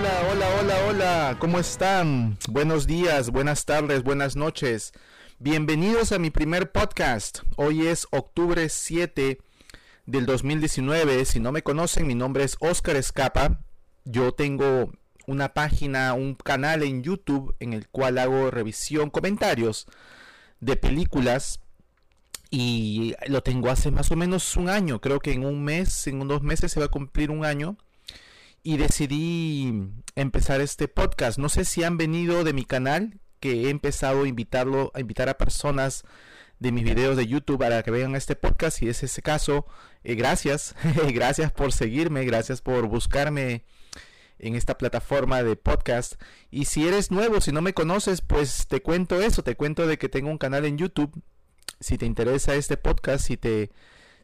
Hola, hola, hola, hola, ¿cómo están? Buenos días, buenas tardes, buenas noches. Bienvenidos a mi primer podcast. Hoy es octubre 7 del 2019. Si no me conocen, mi nombre es Oscar Escapa. Yo tengo una página, un canal en YouTube en el cual hago revisión, comentarios de películas y lo tengo hace más o menos un año, creo que en un mes, en unos meses se va a cumplir un año y decidí empezar este podcast. No sé si han venido de mi canal, que he empezado a invitarlo, a invitar a personas de mis videos de YouTube para que vean este podcast. Si es ese caso, eh, gracias, gracias por seguirme, gracias por buscarme en esta plataforma de podcast. Y si eres nuevo, si no me conoces, pues te cuento eso, te cuento de que tengo un canal en YouTube. Si te interesa este podcast, si te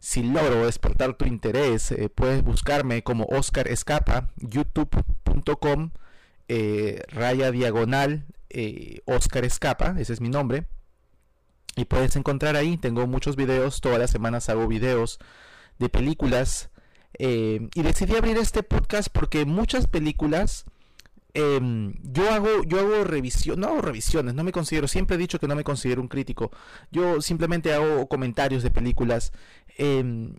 si logro despertar tu interés, eh, puedes buscarme como Oscar Escapa, youtube.com, eh, raya diagonal, eh, Oscar Escapa, ese es mi nombre. Y puedes encontrar ahí, tengo muchos videos, todas las semanas hago videos de películas. y decidí abrir este podcast porque muchas películas Em, yo hago, yo hago revisión, no hago revisiones, no me considero, siempre he dicho que no me considero un crítico. Yo simplemente hago comentarios de películas. Em,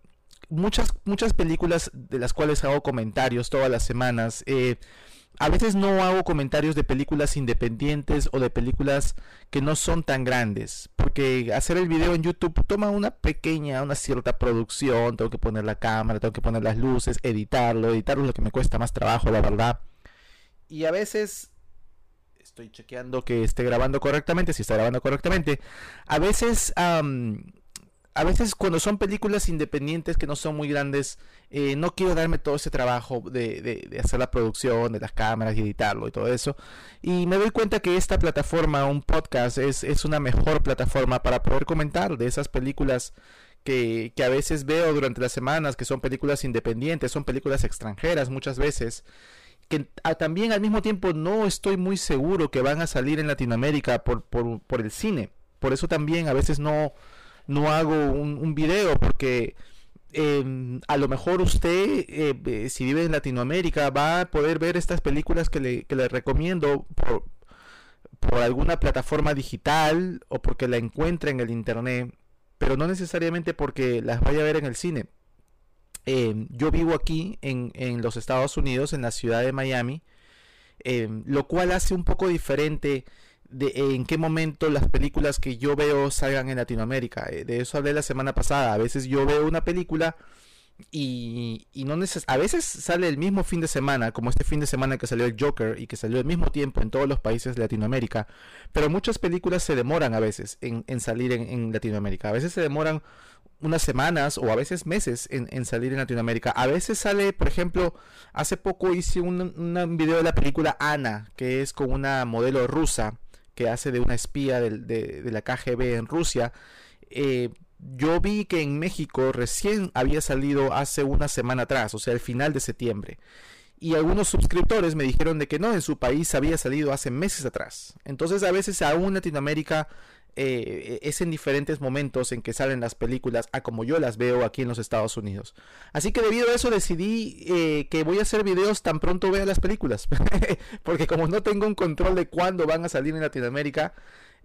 muchas, muchas películas de las cuales hago comentarios todas las semanas. Eh, a veces no hago comentarios de películas independientes o de películas que no son tan grandes. Porque hacer el video en YouTube toma una pequeña, una cierta producción. Tengo que poner la cámara, tengo que poner las luces, editarlo. Editarlo es lo que me cuesta más trabajo, la verdad. Y a veces estoy chequeando que esté grabando correctamente, si está grabando correctamente. A veces, a veces cuando son películas independientes que no son muy grandes, eh, no quiero darme todo ese trabajo de, hacer la producción, de las cámaras y editarlo y todo eso. Y me doy cuenta que esta plataforma, un podcast, es, es una mejor plataforma para poder comentar de esas películas que, que, a veces veo durante las semanas, que son películas independientes, son películas extranjeras muchas veces, que también al mismo tiempo no estoy muy seguro que van a salir en Latinoamérica por, por, el cine. Por eso también a veces no, no hago un, video porque em, a lo mejor usted, eh, si vive en Latinoamérica, va a poder ver estas películas que le, que recomiendo por, por alguna plataforma digital o porque la encuentre en el internet, pero no necesariamente porque las vaya a ver en el cine. Em, yo vivo aquí en, los Estados Unidos, en la ciudad de Miami, em, lo cual hace un poco diferente de en qué momento las películas que yo veo salgan en Latinoamérica. Eh, de eso hablé la semana pasada. A veces yo veo una película y, y no neces a veces sale el mismo fin de semana, como este fin de semana que salió el Joker y que salió al mismo tiempo en todos los países de Latinoamérica, pero muchas películas se demoran a veces en, salir en, Latinoamérica, a veces se demoran unas semanas o a veces meses en, salir en Latinoamérica, a veces sale, por ejemplo, hace poco hice un, un video de la película Ana, que es con una modelo rusa que hace de una espía de, la KGB en Rusia, eh, yo vi que en México recién había salido hace una semana atrás, o sea, el final de septiembre. Y algunos suscriptores me dijeron de que no, en su país había salido hace meses atrás. Entonces a veces aún Latinoamérica eh, es en diferentes momentos en que salen las películas a como yo las veo aquí en los Estados Unidos. Así que debido a eso decidí eh, que voy a hacer videos tan pronto vea las películas. Porque como no tengo un control de cuándo van a salir en Latinoamérica,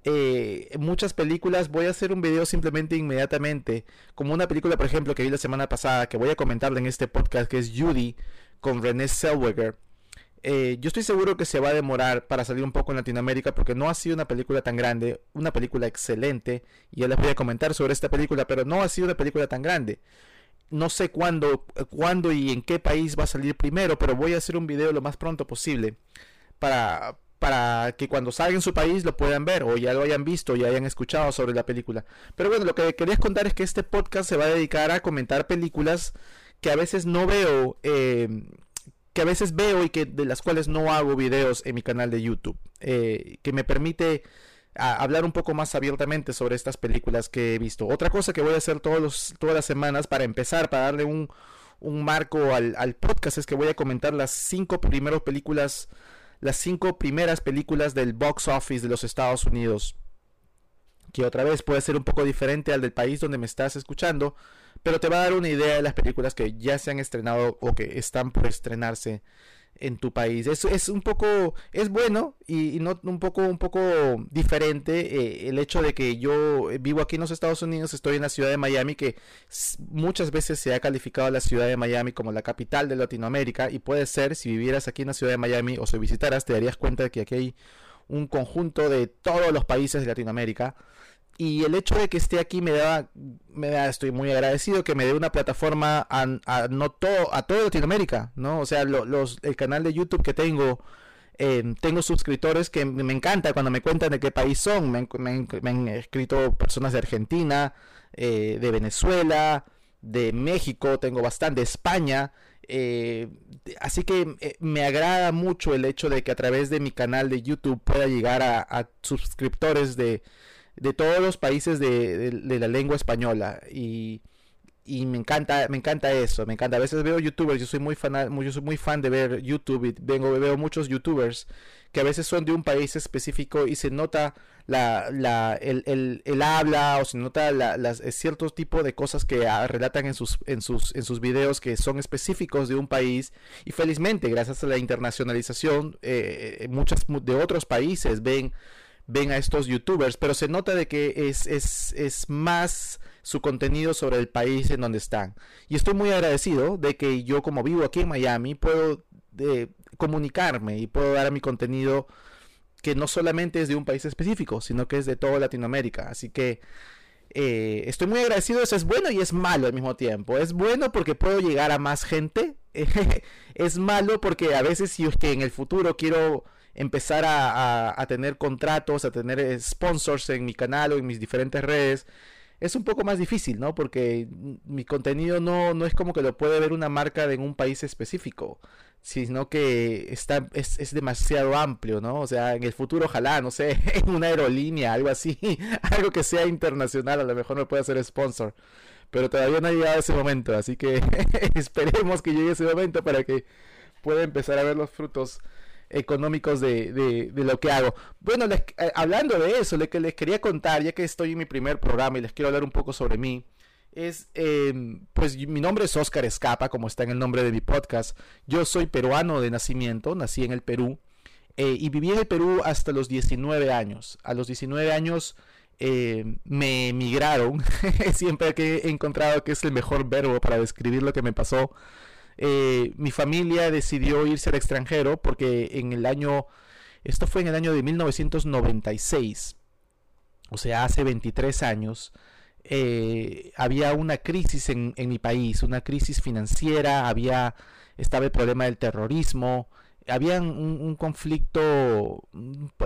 eh, muchas películas voy a hacer un video simplemente inmediatamente como una película por ejemplo que vi la semana pasada que voy a comentarle en este podcast que es Judy con René Zellweger eh, yo estoy seguro que se va a demorar para salir un poco en Latinoamérica porque no ha sido una película tan grande, una película excelente, y ya les voy a comentar sobre esta película, pero no ha sido una película tan grande. No sé cuándo, cuándo y en qué país va a salir primero, pero voy a hacer un video lo más pronto posible para, para que cuando salga en su país lo puedan ver o ya lo hayan visto, ya hayan escuchado sobre la película. Pero bueno, lo que quería contar es que este podcast se va a dedicar a comentar películas que a veces no veo, eh, que a veces veo y que de las cuales no hago videos en mi canal de YouTube, eh, que me permite hablar un poco más abiertamente sobre estas películas que he visto. Otra cosa que voy a hacer todos todas las semanas para empezar, para darle un, un marco al, al podcast, es que voy a comentar las cinco primeras películas las cinco primeras películas del box office de los Estados Unidos. Que otra vez puede ser un poco diferente al del país donde me estás escuchando, pero te va a dar una idea de las películas que ya se han estrenado o que están por estrenarse en tu país. Es, es un poco, es bueno y, no un poco, un poco diferente eh, el hecho de que yo vivo aquí en los Estados Unidos, estoy en la ciudad de Miami, que muchas veces se ha calificado la ciudad de Miami como la capital de Latinoamérica y puede ser, si vivieras aquí en la ciudad de Miami o si visitaras, te darías cuenta de que aquí hay un conjunto de todos los países de Latinoamérica y el hecho de que esté aquí me da, me da, estoy muy agradecido que me dé una plataforma a, no todo, a toda Latinoamérica, ¿no? O sea, los, el canal de YouTube que tengo, em, tengo suscriptores que me encanta cuando me cuentan de qué país son. Me, han escrito personas de Argentina, eh, de Venezuela, de México, tengo bastante, España. Eh, así que eh, me agrada mucho el hecho de que a través de mi canal de YouTube pueda llegar a suscriptores de de todos los países de, la lengua española. Y, me encanta me encanta eso me encanta. A veces veo youtubers yo soy muy fan yo soy muy fan de ver YouTube y vengo veo muchos youtubers que a veces son de un país específico y se nota la, la el, el, habla o se nota la, las, cierto tipo de cosas que ah, relatan en sus, en, sus, en sus videos que son específicos de un país. Y felizmente gracias a la internacionalización eh, eh muchas de otros países ven ven a estos youtubers, pero se nota de que es, es, es más su contenido sobre el país en donde están. Y estoy muy agradecido de que yo como vivo aquí en Miami puedo eh, comunicarme y puedo dar a mi contenido que no solamente es de un país específico, sino que es de toda Latinoamérica. Así que eh, estoy muy agradecido. Eso es bueno y es malo al mismo tiempo. Es bueno porque puedo llegar a más gente. es malo porque a veces si es que en el futuro quiero empezar a, tener contratos, a tener sponsors en mi canal o en mis diferentes redes, es un poco más difícil, ¿no? Porque mi contenido no, no es como que lo puede ver una marca de un país específico, sino que está, es, es, demasiado amplio, ¿no? O sea, en el futuro ojalá, no sé, en una aerolínea, algo así, algo que sea internacional, a lo mejor me puede hacer sponsor. Pero todavía no ha llegado ese momento, así que esperemos que llegue ese momento para que pueda empezar a ver los frutos económicos de, de, lo que hago. Bueno, les, eh, hablando de eso, lo que les quería contar, ya que estoy en mi primer programa y les quiero hablar un poco sobre mí, es, em, pues mi nombre es Oscar Escapa, como está en el nombre de mi podcast. Yo soy peruano de nacimiento, nací en el Perú eh, y viví en el Perú hasta los 19 años. A los 19 años em, me emigraron, siempre que he encontrado que es el mejor verbo para describir lo que me pasó. Eh, mi familia decidió irse al extranjero porque en el año, esto fue en el año de 1996, o sea, hace 23 años, eh, había una crisis en, mi país, una crisis financiera, había, estaba el problema del terrorismo, había un, conflicto,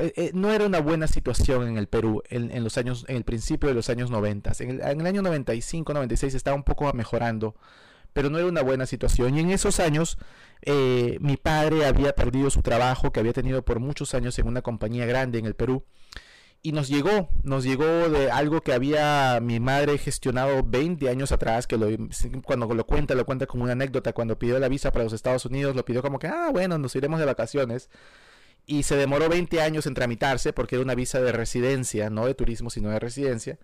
eh, no era una buena situación en el Perú en, los años, en el principio de los años 90. En el, en el año 95, 96 estaba un poco mejorando pero no era una buena situación. Y en esos años eh, mi padre había perdido su trabajo que había tenido por muchos años en una compañía grande en el Perú. Y nos llegó, nos llegó de algo que había mi madre gestionado 20 años atrás, que lo, cuando lo cuenta, lo cuenta como una anécdota, cuando pidió la visa para los Estados Unidos, lo pidió como que, ah, bueno, nos iremos de vacaciones. Y se demoró 20 años en tramitarse porque era una visa de residencia, no de turismo, sino de residencia.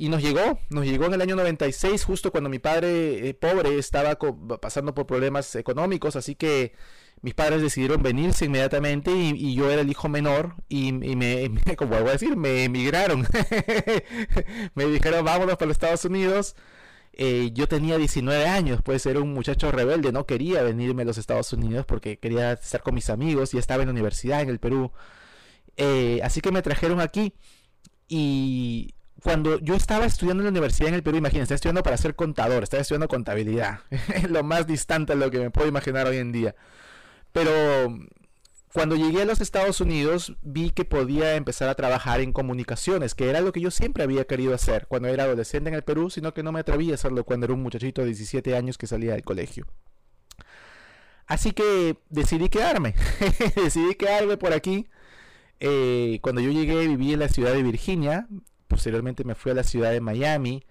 Y nos llegó, nos llegó en el año 96, justo cuando mi padre eh, pobre estaba pasando por problemas económicos, así que mis padres decidieron venirse inmediatamente y, yo era el hijo menor y, me, como voy a decir, me emigraron. me dijeron, vámonos para los Estados Unidos. Eh, yo tenía 19 años, pues era un muchacho rebelde, no quería venirme a los Estados Unidos porque quería estar con mis amigos y estaba en la universidad en el Perú. Eh, así que me trajeron aquí y cuando yo estaba estudiando en la universidad en el Perú, imagínense, estaba estudiando para ser contador, estaba estudiando contabilidad, lo más distante de lo que me puedo imaginar hoy en día. Pero cuando llegué a los Estados Unidos vi que podía empezar a trabajar en comunicaciones, que era lo que yo siempre había querido hacer cuando era adolescente en el Perú, sino que no me atreví a hacerlo cuando era un muchachito de 17 años que salía del colegio. Así que decidí quedarme, decidí quedarme por aquí. Eh, cuando yo llegué viví en la ciudad de Virginia, posteriormente me fui a la ciudad de Miami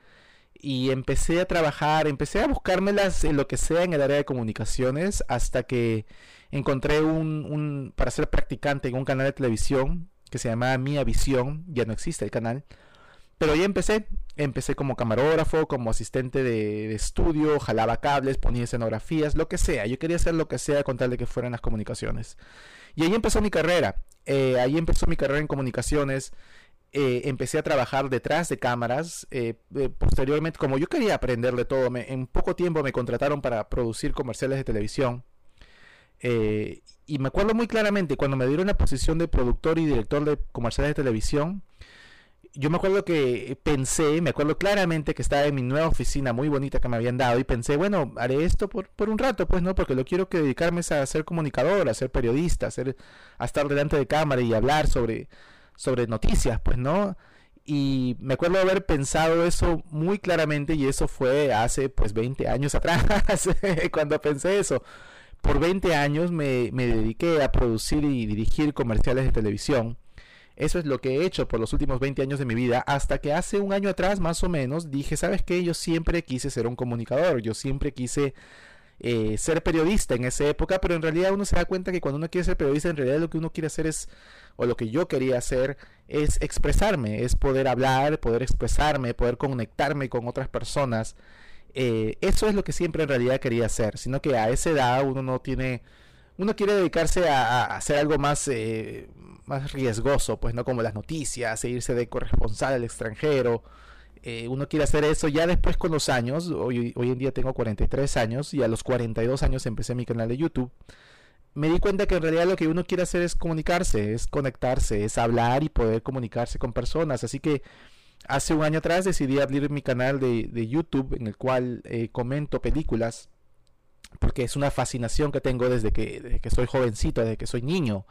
y empecé a trabajar, empecé a buscármelas en lo que sea en el área de comunicaciones hasta que encontré un, para ser practicante en un canal de televisión que se llamaba Mía Visión, ya no existe el canal, Pero ya empecé, empecé como camarógrafo, como asistente de, estudio, jalaba cables, ponía escenografías, lo que sea. Yo quería hacer lo que sea con tal de que fueran las comunicaciones. Y ahí empezó mi carrera. Eh, ahí empezó mi carrera en comunicaciones. Eh, empecé a trabajar detrás de cámaras. Eh, posteriormente, como yo quería aprender de todo, en poco tiempo me contrataron para producir comerciales de televisión. y me acuerdo muy claramente cuando me dieron la posición de productor y director de comerciales de televisión yo me acuerdo que pensé, me acuerdo claramente que estaba en mi nueva oficina muy bonita que me habían dado y pensé, bueno, haré esto por, por un rato, pues, ¿no? Porque lo quiero que dedicarme a ser comunicador, a ser periodista, a, ser, a estar delante de cámara y hablar sobre, sobre noticias, pues, ¿no? Y me acuerdo haber pensado eso muy claramente y eso fue hace, pues, 20 años atrás, cuando pensé eso. Por 20 años me, me dediqué a producir y dirigir comerciales de televisión eso es lo que he hecho por los últimos 20 años de mi vida, hasta que hace un año atrás más o menos dije, ¿sabes qué? Yo siempre quise ser un comunicador, yo siempre quise eh, ser periodista en esa época, pero en realidad uno se da cuenta que cuando uno quiere ser periodista, en realidad lo que uno quiere hacer es, o lo que yo quería hacer, es expresarme, es poder hablar, poder expresarme, poder conectarme con otras personas. Eh, eso es lo que siempre en realidad quería hacer, sino que a esa edad uno no tiene uno quiere dedicarse a, hacer algo más, eh, más riesgoso, pues no como las noticias, e irse de corresponsal al extranjero. Eh, uno quiere hacer eso ya después con los años. Hoy, hoy en día tengo 43 años y a los 42 años empecé mi canal de YouTube. Me di cuenta que en realidad lo que uno quiere hacer es comunicarse, es conectarse, es hablar y poder comunicarse con personas. Así que hace un año atrás decidí abrir mi canal de, YouTube en el cual eh, comento películas porque es una fascinación que tengo desde que, soy jovencito, desde que soy niño.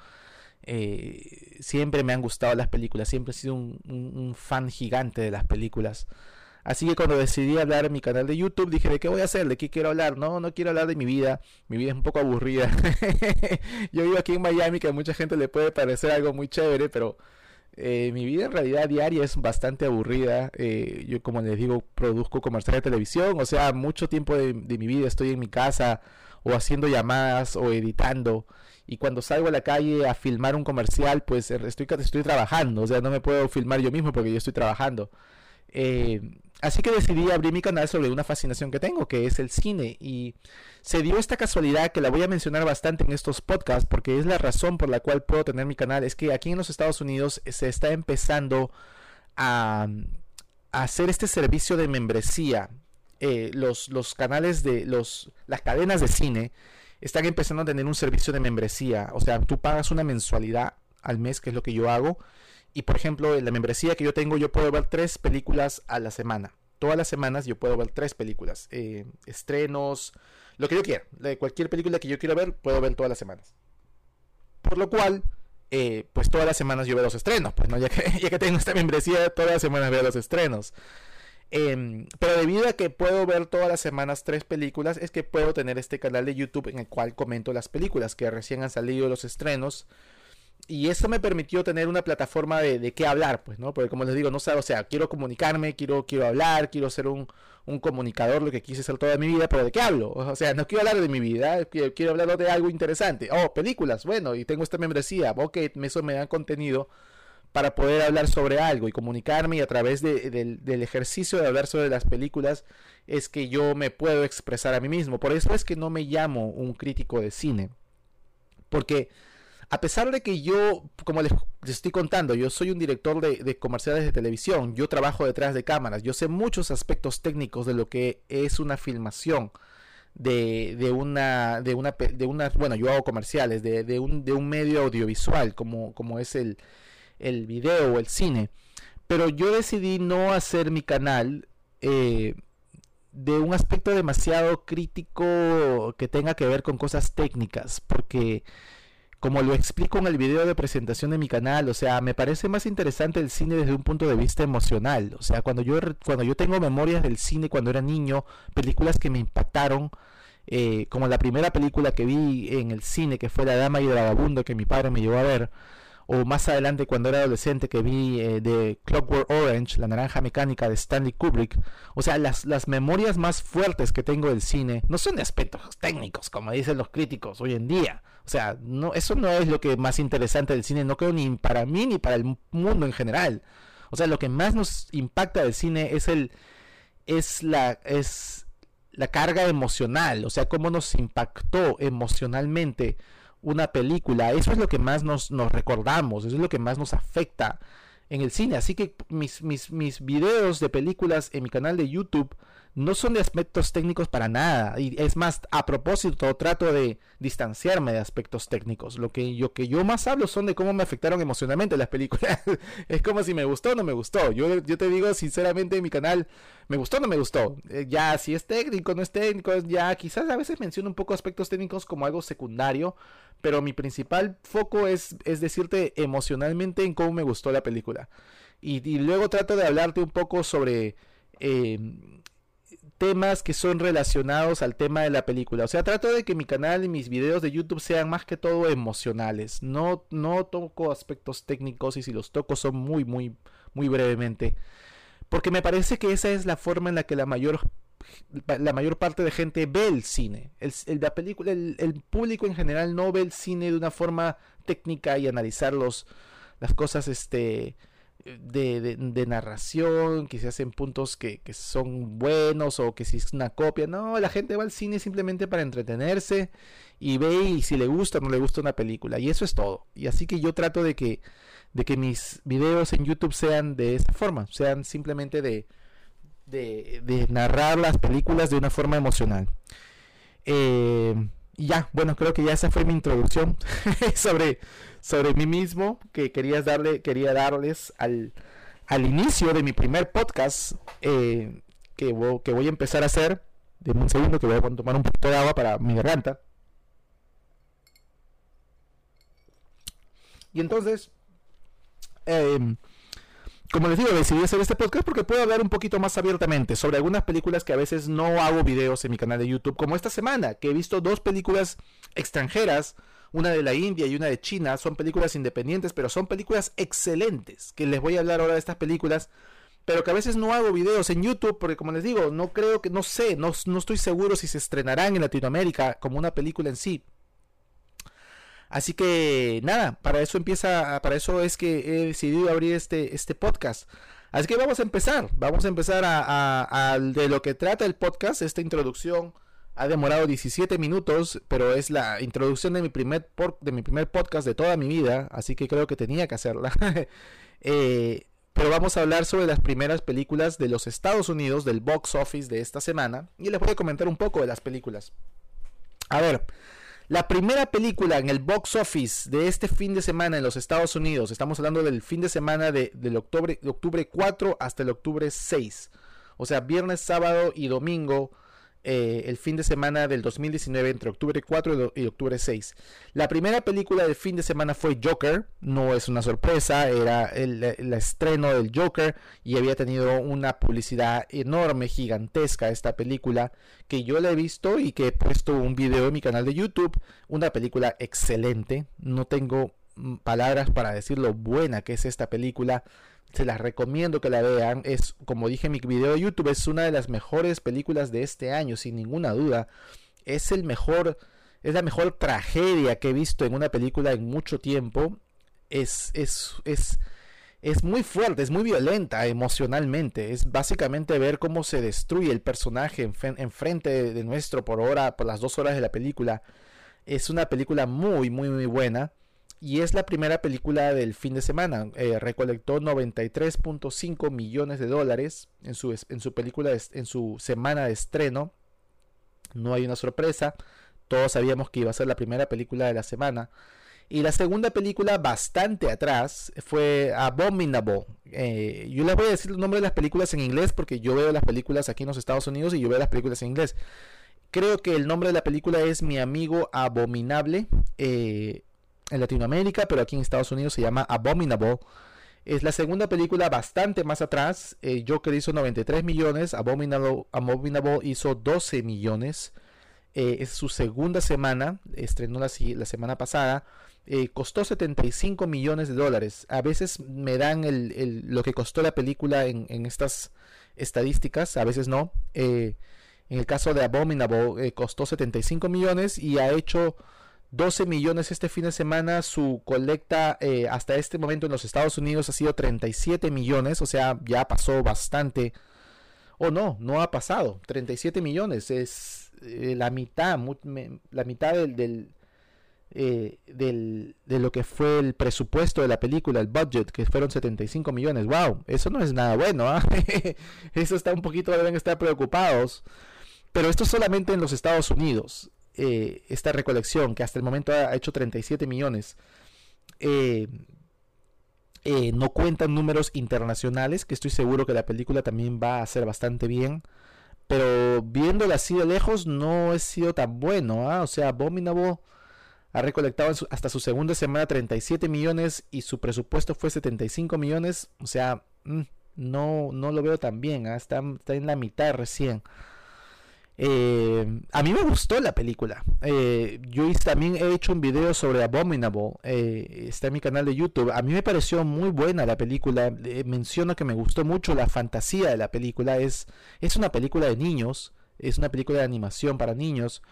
Eh, siempre me han gustado las películas, siempre he sido un, fan gigante de las películas. Así que cuando decidí hablar en mi canal de YouTube, dije, ¿de qué voy a hacer? ¿De qué quiero hablar? No, no quiero hablar de mi vida. Mi vida es un poco aburrida. Yo vivo aquí en Miami, que a mucha gente le puede parecer algo muy chévere, pero eh, mi vida en realidad diaria es bastante aburrida. Eh, yo, como les digo, produzco comerciales de televisión. O sea, mucho tiempo de, mi vida estoy en mi casa o haciendo llamadas o editando. Y cuando salgo a la calle a filmar un comercial, pues eh, estoy, estoy trabajando. O sea, no me puedo filmar yo mismo porque yo estoy trabajando. Eh, así que decidí abrir mi canal sobre una fascinación que tengo, que es el cine. Y se dio esta casualidad que la voy a mencionar bastante en estos podcasts, porque es la razón por la cual puedo tener mi canal. Es que aquí en los Estados Unidos se está empezando a, hacer este servicio de membresía. Eh, los, los canales de los, las cadenas de cine están empezando a tener un servicio de membresía. O sea, tú pagas una mensualidad al mes, que es lo que yo hago y por ejemplo, en la membresía que yo tengo, yo puedo ver tres películas a la semana. Todas las semanas yo puedo ver tres películas. Eh, estrenos, lo que yo quiera. Cualquier película que yo quiera ver, puedo ver todas las semanas. Por lo cual, eh, pues todas las semanas yo veo los estrenos. Pues no, ya que, ya que tengo esta membresía, todas las semanas veo los estrenos. Em, pero debido a que puedo ver todas las semanas tres películas, es que puedo tener este canal de YouTube en el cual comento las películas que recién han salido los estrenos y eso me permitió tener una plataforma de, de, qué hablar, pues, ¿no? Porque como les digo, no sé, o sea, quiero comunicarme, quiero, quiero hablar, quiero ser un, un comunicador, lo que quise ser toda mi vida, pero ¿de qué hablo? O sea, no quiero hablar de mi vida, quiero, quiero hablar de algo interesante. Oh, películas, bueno, y tengo esta membresía, ok, eso me da contenido para poder hablar sobre algo y comunicarme y a través de, del ejercicio de hablar sobre las películas es que yo me puedo expresar a mí mismo. Por eso es que no me llamo un crítico de cine. Porque a pesar de que yo, como les, estoy contando, yo soy un director de, comerciales de televisión, yo trabajo detrás de cámaras, yo sé muchos aspectos técnicos de lo que es una filmación. De, una de una de una bueno yo hago comerciales de, un, medio audiovisual como, es el, el video o el cine pero yo decidí no hacer mi canal eh, de un aspecto demasiado crítico que tenga que ver con cosas técnicas porque como lo explico en el video de presentación de mi canal, o sea, me parece más interesante el cine desde un punto de vista emocional. O sea, cuando yo, cuando yo tengo memorias del cine cuando era niño, películas que me impactaron, eh, como la primera película que vi en el cine, que fue La Dama y el Vagabundo, que mi padre me llevó a ver, o más adelante cuando era adolescente que vi eh, de Clockwork Orange, La Naranja Mecánica de Stanley Kubrick. O sea, las, las memorias más fuertes que tengo del cine no son de aspectos técnicos, como dicen los críticos hoy en día. O sea, no, eso no es lo que más interesante del cine, no creo ni para mí ni para el mundo en general. O sea, lo que más nos impacta del cine es el es la es la carga emocional, o sea, cómo nos impactó emocionalmente una película. Eso es lo que más nos, nos recordamos, eso es lo que más nos afecta en el cine. Así que mis, mis, mis videos de películas en mi canal de YouTube no son de aspectos técnicos para nada. Y es más, a propósito, trato de distanciarme de aspectos técnicos. Lo que yo, que yo más hablo son de cómo me afectaron emocionalmente las películas. es como si me gustó o no me gustó. Yo, yo te digo sinceramente en mi canal, me gustó o no me gustó. Eh, ya, si es técnico, no es técnico, ya quizás a veces menciono un poco aspectos técnicos como algo secundario. Pero mi principal foco es, es decirte emocionalmente en cómo me gustó la película. Y, luego trato de hablarte un poco sobre... Eh, temas que son relacionados al tema de la película. O sea, trato de que mi canal y mis videos de YouTube sean más que todo emocionales. No, no toco aspectos técnicos y si los toco son muy, muy, muy brevemente. Porque me parece que esa es la forma en la que la mayor, la mayor parte de gente ve el cine. El, la película, el, el, público en general no ve el cine de una forma técnica y analizar los, las cosas, este de, de, narración, que se hacen puntos que, que, son buenos o que si es una copia. No, la gente va al cine simplemente para entretenerse y ve y si le gusta o no le gusta una película. Y eso es todo. Y así que yo trato de que, de que mis videos en YouTube sean de esa forma, sean simplemente de, de, narrar las películas de una forma emocional. Eh, y ya, bueno, creo que ya esa fue mi introducción sobre, sobre mí mismo que querías darle, quería darles al, al inicio de mi primer podcast eh, que, que, voy a empezar a hacer. de un segundo que voy a tomar un poquito de agua para mi garganta. Y entonces, eh, como les digo, decidí hacer este podcast porque puedo hablar un poquito más abiertamente sobre algunas películas que a veces no hago videos en mi canal de YouTube, como esta semana, que he visto dos películas extranjeras, una de la India y una de China, son películas independientes, pero son películas excelentes, que les voy a hablar ahora de estas películas, pero que a veces no hago videos en YouTube porque como les digo, no creo que, no sé, no, no estoy seguro si se estrenarán en Latinoamérica como una película en sí. Así que nada, para eso empieza, para eso es que he decidido abrir este, este podcast. Así que vamos a empezar, vamos a empezar a, de lo que trata el podcast. Esta introducción ha demorado 17 minutos, pero es la introducción de mi primer, de mi primer podcast de toda mi vida, así que creo que tenía que hacerla. Eh, pero vamos a hablar sobre las primeras películas de los Estados Unidos, del box office de esta semana, y les voy a comentar un poco de las películas. A ver, la primera película en el box office de este fin de semana en los Estados Unidos, estamos hablando del fin de semana de, del octubre, de octubre 4 hasta el octubre 6. O sea, viernes, sábado y domingo eh, el fin de semana del 2019 entre octubre 4 y octubre 6. La primera película del fin de semana fue Joker, no es una sorpresa, era el, estreno del Joker y había tenido una publicidad enorme, gigantesca esta película que yo la he visto y que he puesto un video en mi canal de YouTube, una película excelente, no tengo mm, palabras para decir lo buena que es esta película se las recomiendo que la vean. Es, como dije en mi video de YouTube, es una de las mejores películas de este año, sin ninguna duda. Es el mejor, es la mejor tragedia que he visto en una película en mucho tiempo. Es, es, es, es muy fuerte, es muy violenta emocionalmente. Es básicamente ver cómo se destruye el personaje enfrente de, de nuestro por hora, por las dos horas de la película. Es una película muy, muy, muy buena y es la primera película del fin de semana. Eh, recolectó 93.5 millones de dólares en su, en su película, en su semana de estreno. No hay una sorpresa. Todos sabíamos que iba a ser la primera película de la semana. Y la segunda película, bastante atrás, fue Abominable. Eh, yo les voy a decir el nombre de las películas en inglés porque yo veo las películas aquí en los Estados Unidos y yo veo las películas en inglés. Creo que el nombre de la película es Mi amigo abominable. Eh, en Latinoamérica, pero aquí en Estados Unidos se llama Abominable. Es la segunda película bastante más atrás. Eh, Joker hizo 93 millones, Abominable, Abominable hizo 12 millones. Eh, es su segunda semana, estrenó la, semana pasada. Eh, costó 75 millones de dólares. A veces me dan el, lo que costó la película en, en, estas estadísticas, a veces no. en el caso de Abominable costó 75 millones y ha hecho 12 millones este fin de semana. Su colecta eh, hasta este momento en los Estados Unidos ha sido 37 millones. O sea, ya pasó bastante. O no, no ha pasado. 37 millones. Es eh, la mitad. la mitad del, eh, del, de lo que fue el presupuesto de la película, el budget, que fueron 75 millones. ¡Wow! Eso no es nada bueno. ¿ah? eso está un poquito, deben estar preocupados. Pero esto solamente en los Estados Unidos. Eh, esta recolección, que hasta el momento ha hecho 37 millones, eh, eh, no cuentan números internacionales, que estoy seguro que la película también va a hacer bastante bien. Pero viéndola así de lejos no ha sido tan bueno. ¿ah? O sea, Abominable ha recolectado hasta su segunda semana 37 millones y su presupuesto fue 75 millones. O sea, mm, no, no lo veo tan bien. ¿ah? Está, está en la mitad recién. Eh, a mí me gustó la película. Eh, yo también he hecho un video sobre Abominable. Eh, está en mi canal de YouTube. A mí me pareció muy buena la película. menciono que me gustó mucho la fantasía de la película. Es, es una película de niños. Es una película de animación para niños.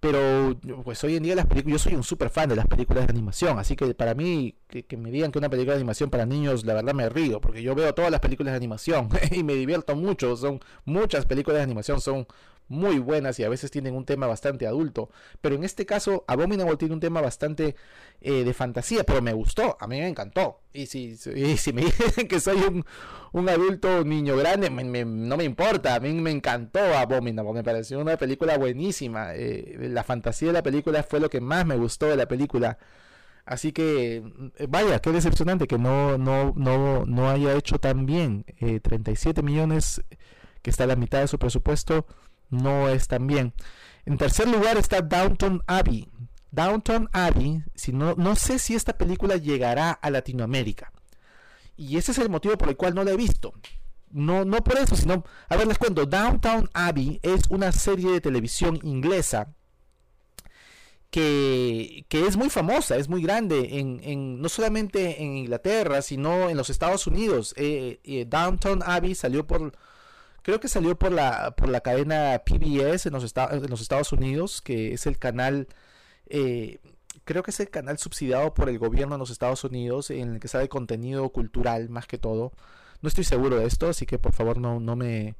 Pero pues hoy en día las películas, yo soy un super fan de las películas de animación, así que para mí que, que, me digan que una película de animación para niños, la verdad me río, porque yo veo todas las películas de animación y me divierto mucho, son muchas películas de animación, son muy buenas y a veces tienen un tema bastante adulto. Pero en este caso, Abominable tiene un tema bastante eh, de fantasía, pero me gustó, a mí me encantó. Y si, si me dicen que soy un, un adulto niño grande, no me importa, a mí me encantó Abominable, me pareció una película buenísima. Eh, la fantasía de la película fue lo que más me gustó de la película. Así que, eh, vaya, qué decepcionante que no, no, no, no haya hecho tan bien. 37 millones, que está a la mitad de su presupuesto no es tan bien. En tercer lugar está Downton Abbey. Downton Abbey, si no, no sé si esta película llegará a Latinoamérica. Y ese es el motivo por el cual no la he visto. No, no por eso, sino, a ver, les cuento, Downtown Abbey es una serie de televisión inglesa que, que es muy famosa, es muy grande, en, no solamente en Inglaterra, sino en los Estados Unidos. Eh, eh, Downtown Abbey salió por, creo que salió por la, por la cadena PBS en los, en los Estados Unidos, que es el canal, eh, creo que es el canal subsidiado por el gobierno de los Estados Unidos, en el que sale contenido cultural más que todo. No estoy seguro de esto, así que por favor no, no me...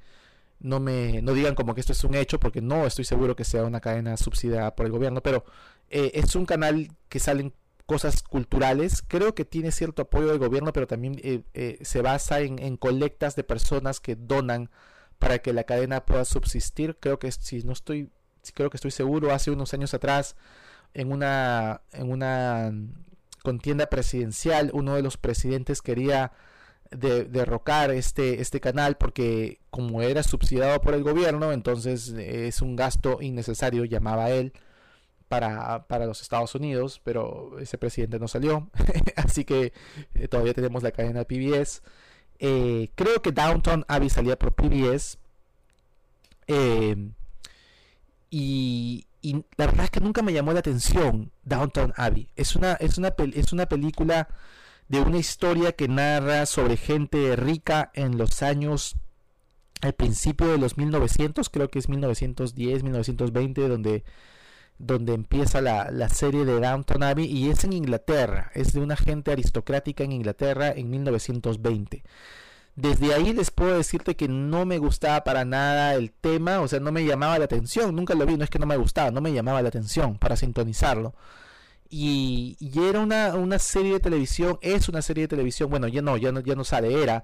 No me no digan como que esto es un hecho porque no estoy seguro que sea una cadena subsidiada por el gobierno, pero eh, es un canal que salen cosas culturales. Creo que tiene cierto apoyo del gobierno, pero también eh, se basa en, en, colectas de personas que donan para que la cadena pueda subsistir. Creo que si no estoy, creo que estoy seguro, hace unos años atrás, en una, en una contienda presidencial, uno de los presidentes quería derrocar este, este canal porque como era subsidiado por el gobierno, entonces es un gasto innecesario, llamaba él, para, para los Estados Unidos, pero ese presidente no salió, así que eh, todavía tenemos la cadena PBS. Eh, creo que Downtown Abbey salía por PBS. Eh, y, la verdad es que nunca me llamó la atención Downtown Abbey. Es una, es una, es una película de una historia que narra sobre gente rica en los años al principio de los 1900, creo que es 1910, 1920, donde donde empieza la, la, serie de Downton Abbey y es en Inglaterra, es de una gente aristocrática en Inglaterra en 1920. Desde ahí les puedo decirte que no me gustaba para nada el tema, o sea, no me llamaba la atención, nunca lo vi, no es que no me gustaba, no me llamaba la atención para sintonizarlo. Y, y era una, una, serie de televisión, es una serie de televisión, bueno, ya no, ya no, ya no sale, era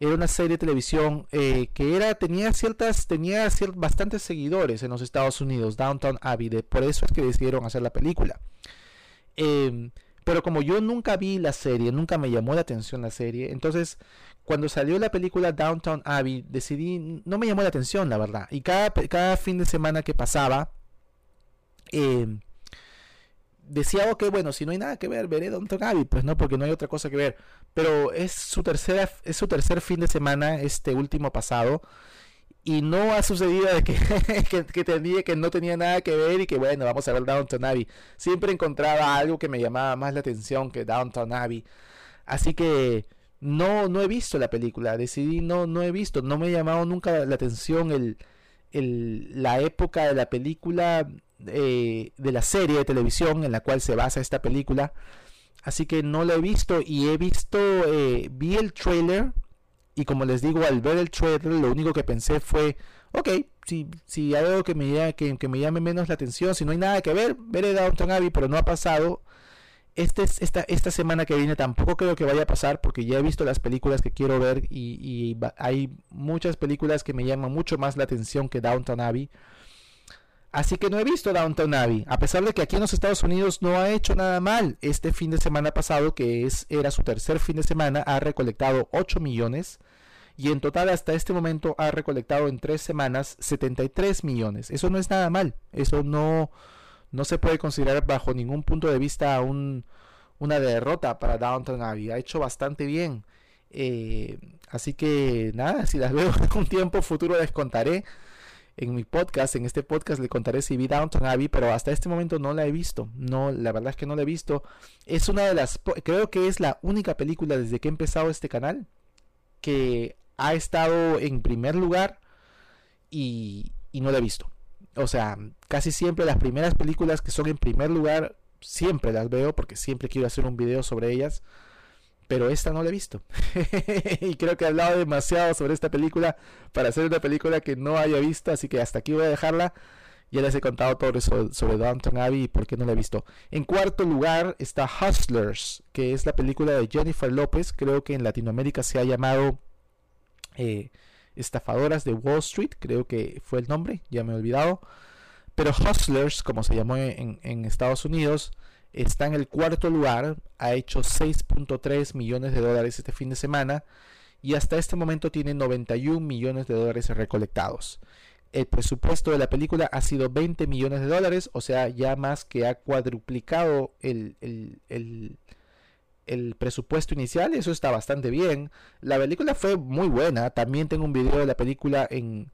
era una serie de televisión eh, que era tenía ciertas tenía bastantes seguidores en los Estados Unidos Downtown Abbey por eso es que decidieron hacer la película. Em, pero como yo nunca vi la serie nunca me llamó la atención la serie entonces cuando salió la película Downtown Abbey decidí no me llamó la atención la verdad. Y cada cada fin de semana que pasaba eh, decía, ok, bueno, si no hay nada que ver, veré Don Abbey, pues no, porque no hay otra cosa que ver. Pero es su tercera, es su tercer fin de semana, este último pasado. Y no ha sucedido de que, que, tenía, que no tenía nada que ver y que bueno, vamos a ver Downton Abbey. Siempre encontraba algo que me llamaba más la atención que Downton Abbey. Así que no, no he visto la película. Decidí no, no he visto. No me ha llamado nunca la atención el, el, la época de la película eh, de la serie de televisión en la cual se basa esta película. Así que no la he visto y he visto, eh, vi el trailer y como les digo, al ver el trailer lo único que pensé fue, ok, si, si hay algo que me, que, que me llame menos la atención, si no hay nada que ver, veré Downton Abbey, pero no ha pasado. Este, esta, esta semana que viene tampoco creo que vaya a pasar porque ya he visto las películas que quiero ver y, y hay muchas películas que me llaman mucho más la atención que Downton Abbey. Así que no he visto Downton Abbey, a pesar de que aquí en los Estados Unidos no ha hecho nada mal. Este fin de semana pasado, que es, era su tercer fin de semana, ha recolectado 8 millones y en total hasta este momento ha recolectado en tres semanas 73 millones. Eso no es nada mal, eso no, no se puede considerar bajo ningún punto de vista un, una derrota para Downton Abbey. Ha hecho bastante bien. Eh, así que nada, si las veo en un tiempo futuro les contaré en mi podcast, en este podcast le contaré si vi Downton Abbey, pero hasta este momento no la he visto. No, la verdad es que no la he visto. Es una de las, creo que es la única película desde que he empezado este canal que ha estado en primer lugar y, y no la he visto. O sea, casi siempre las primeras películas que son en primer lugar, siempre las veo porque siempre quiero hacer un video sobre ellas pero esta no la he visto. y creo que he hablado demasiado sobre esta película para hacer una película que no haya visto, así que hasta aquí voy a dejarla. Ya les he contado todo eso sobre Downton Abbey y por qué no la he visto. En cuarto lugar está Hustlers, que es la película de Jennifer López. Creo que en Latinoamérica se ha llamado eh, Estafadoras de Wall Street, creo que fue el nombre, ya me he olvidado. Pero Hustlers, como se llamó en Estados Unidos, está en el cuarto lugar, ha hecho 6.3 millones de dólares este fin de semana y hasta este momento tiene 91 millones de dólares recolectados. El presupuesto de la película ha sido 20 millones de dólares, o sea, ya más que ha cuadruplicado el, el, el presupuesto inicial, eso está bastante bien. La película fue muy buena, también tengo un video de la película en,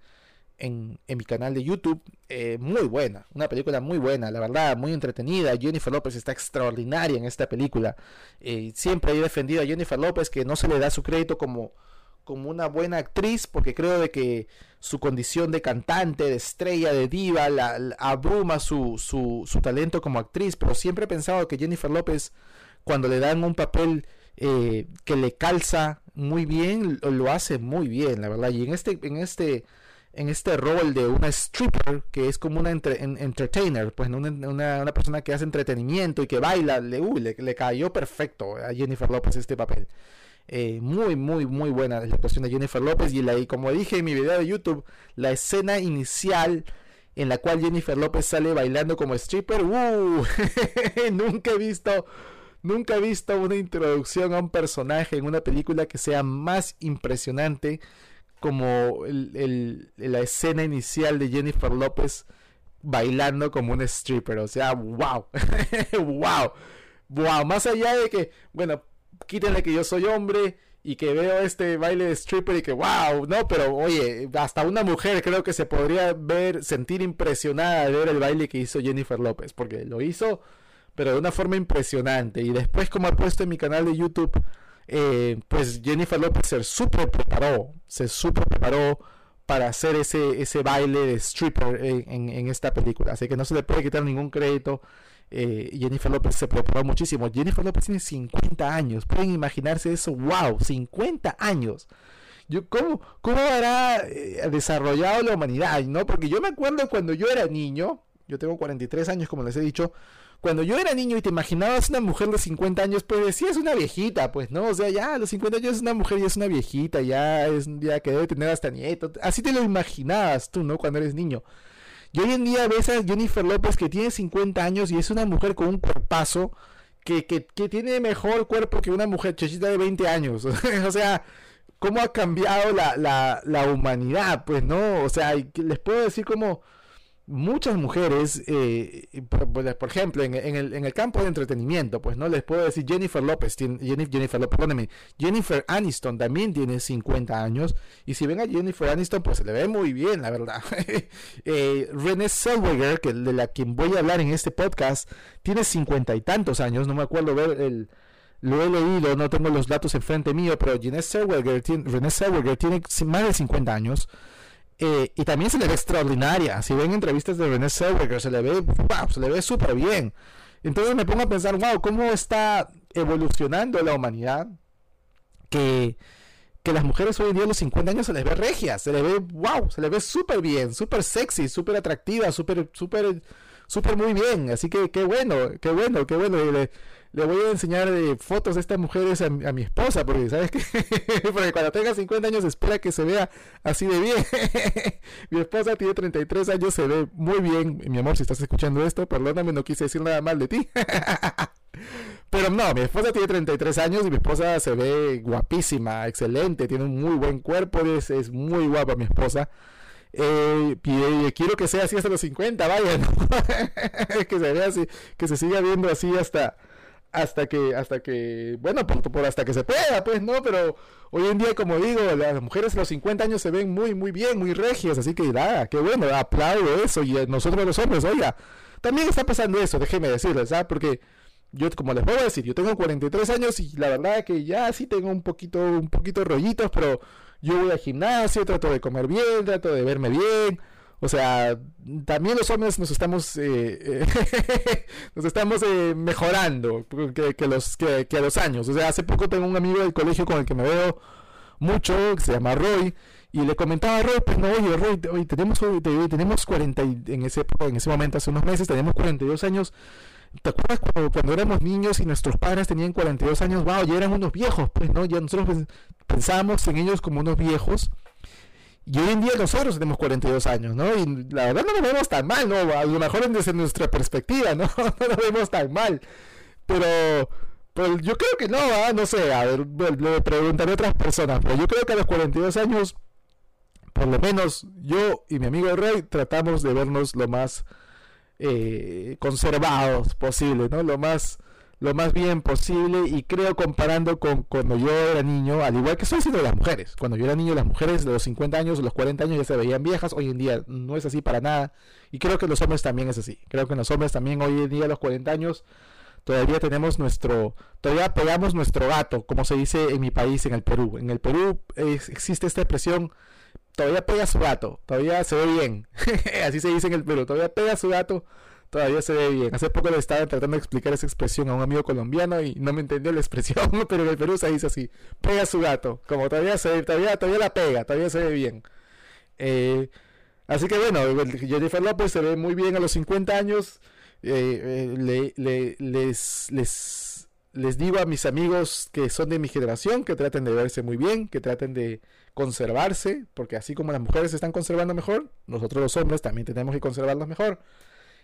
en, mi canal de YouTube. Eh, muy buena, una película muy buena, la verdad, muy entretenida. Jennifer López está extraordinaria en esta película. Eh, siempre he defendido a Jennifer López que no se le da su crédito como, como una buena actriz, porque creo de que su condición de cantante, de estrella, de diva, la, abruma su, su, su, talento como actriz. Pero siempre he pensado que Jennifer López, cuando le dan un papel eh, que le calza muy bien, lo, lo hace muy bien, la verdad. Y en este, en este en este rol de una stripper, que es como una entertainer, pues una, una, persona que hace entretenimiento y que baila, le, le, cayó perfecto a Jennifer López este papel. Eh, muy, muy, muy buena la actuación de Jennifer López y, la, y como dije en mi video de YouTube, la escena inicial en la cual Jennifer López sale bailando como stripper, ¡uh! nunca he visto... Nunca he visto una introducción a un personaje en una película que sea más impresionante como la escena inicial de Jennifer López bailando como un stripper. O sea, wow. wow. Wow. Más allá de que, bueno, quítenle que yo soy hombre y que veo este baile de stripper y que wow, no, pero oye, hasta una mujer creo que se podría ver, sentir impresionada de ver el baile que hizo Jennifer López, porque lo hizo, pero de una forma impresionante. Y después, como ha puesto en mi canal de YouTube, eh, pues Jennifer López se super preparó, se super preparó para hacer ese, ese baile de stripper en, esta película. Así que no se le puede quitar ningún crédito. Eh, Jennifer López se preparó muchísimo. Jennifer López tiene 50 años. Pueden imaginarse eso. ¡Wow! 50 años. Yo, ¿cómo, ¿Cómo habrá eh, desarrollado la humanidad? ¿no? Porque yo me acuerdo cuando yo era niño. Yo tengo 43 años, como les he dicho cuando yo era niño y te imaginabas una mujer de 50 años, pues decías una viejita, pues, ¿no? O sea, ya a los 50 años es una mujer y es una viejita, ya es ya que debe tener hasta nieto. Así te lo imaginabas tú, ¿no? Cuando eres niño. Y hoy en día ves a Jennifer López que tiene 50 años y es una mujer con un cuerpazo que, que, que tiene mejor cuerpo que una mujer chachita de 20 años. o sea, ¿cómo ha cambiado la, la, la humanidad? Pues, ¿no? O sea, les puedo decir como muchas mujeres, eh, por, ejemplo, en, el, en, el, campo de entretenimiento, pues no les puedo decir Jennifer López, Jennifer, Jennifer, Jennifer Aniston también tiene 50 años, y si ven a Jennifer Aniston, pues se le ve muy bien, la verdad. eh, Renée Zellweger, que de la quien voy a hablar en este podcast, tiene 50 y tantos años, no me acuerdo ver el... Lo he leído, no tengo los datos enfrente mío, pero Renée Zellweger tiene, Renée Zellweger tiene más de 50 años Eh, y también se le ve extraordinaria. Si ven entrevistas de René Zellweger, se le ve, wow, se le ve súper bien. Entonces me pongo a pensar, wow, ¿cómo está evolucionando la humanidad? Que, que las mujeres hoy en día a los 50 años se les ve regias, se les ve, wow, se les ve súper bien, súper sexy, súper atractiva, súper, súper, súper muy bien. Así que qué bueno, qué bueno, qué bueno le voy a enseñar eh, fotos de estas mujeres a, mi esposa, porque sabes que porque cuando tenga 50 años espera que se vea así de bien. mi esposa tiene 33 años, se ve muy bien. Mi amor, si estás escuchando esto, perdóname, no quise decir nada mal de ti. Pero no, mi esposa tiene 33 años y mi esposa se ve guapísima, excelente, tiene un muy buen cuerpo, es, es muy guapa mi esposa. Eh, y, quiero que sea así hasta los 50, vaya, que se vea así, que se siga viendo así hasta, hasta que, hasta que, bueno, por, hasta que se pueda, pues, ¿no? Pero hoy en día, como digo, las mujeres a los 50 años se ven muy, muy bien, muy regias, así que nada, qué bueno, aplaudo eso, y nosotros los hombres, oiga, también está pasando eso, déjeme decirles, ¿sabes? Porque yo, como les puedo decir, yo tengo 43 años y la verdad que ya sí tengo un poquito, un poquito rollitos, pero yo voy al gimnasio, trato de comer bien, trato de verme bien, o sea, también los hombres nos estamos eh, eh, nos estamos eh, mejorando que, los que, a los años. O sea, hace poco tengo un amigo del colegio con el que me veo mucho, que se llama Roy, y le comentaba a Roy, pues no, oye, Roy, hoy tenemos, tenemos 40, en ese, en ese momento, hace unos meses, teníamos 42 años. ¿Te acuerdas cuando, éramos niños y nuestros padres tenían 42 años? Wow, ya eran unos viejos, pues, ¿no? Ya nosotros pensábamos en ellos como unos viejos. Y hoy en día nosotros tenemos 42 años, ¿no? Y la verdad no nos vemos tan mal, ¿no? A lo mejor desde nuestra perspectiva, ¿no? no nos vemos tan mal. Pero, pues yo creo que no, ¿ah? No sé, a ver, le preguntaré a otras personas. Pero yo creo que a los 42 años, por lo menos yo y mi amigo Rey tratamos de vernos lo más eh, conservados posible, ¿no? Lo más lo más bien posible y creo comparando con cuando yo era niño, al igual que estoy diciendo las mujeres, cuando yo era niño las mujeres de los 50 años, de los 40 años ya se veían viejas, hoy en día no es así para nada y creo que los hombres también es así, creo que los hombres también hoy en día a los 40 años todavía tenemos nuestro, todavía pegamos nuestro gato, como se dice en mi país, en el Perú, en el Perú existe esta expresión todavía pega su gato, todavía se ve bien, así se dice en el Perú, todavía pega su gato todavía se ve bien. Hace poco le estaba tratando de explicar esa expresión a un amigo colombiano y no me entendió la expresión, pero en el Perú se dice así, pega su gato, como todavía se todavía, todavía la pega, todavía se ve bien. Eh, así que bueno, Jennifer López se ve muy bien a los 50 años. Eh, eh, les, les, les digo a mis amigos que son de mi generación que traten de verse muy bien, que traten de conservarse, porque así como las mujeres se están conservando mejor, nosotros los hombres también tenemos que conservarlos mejor.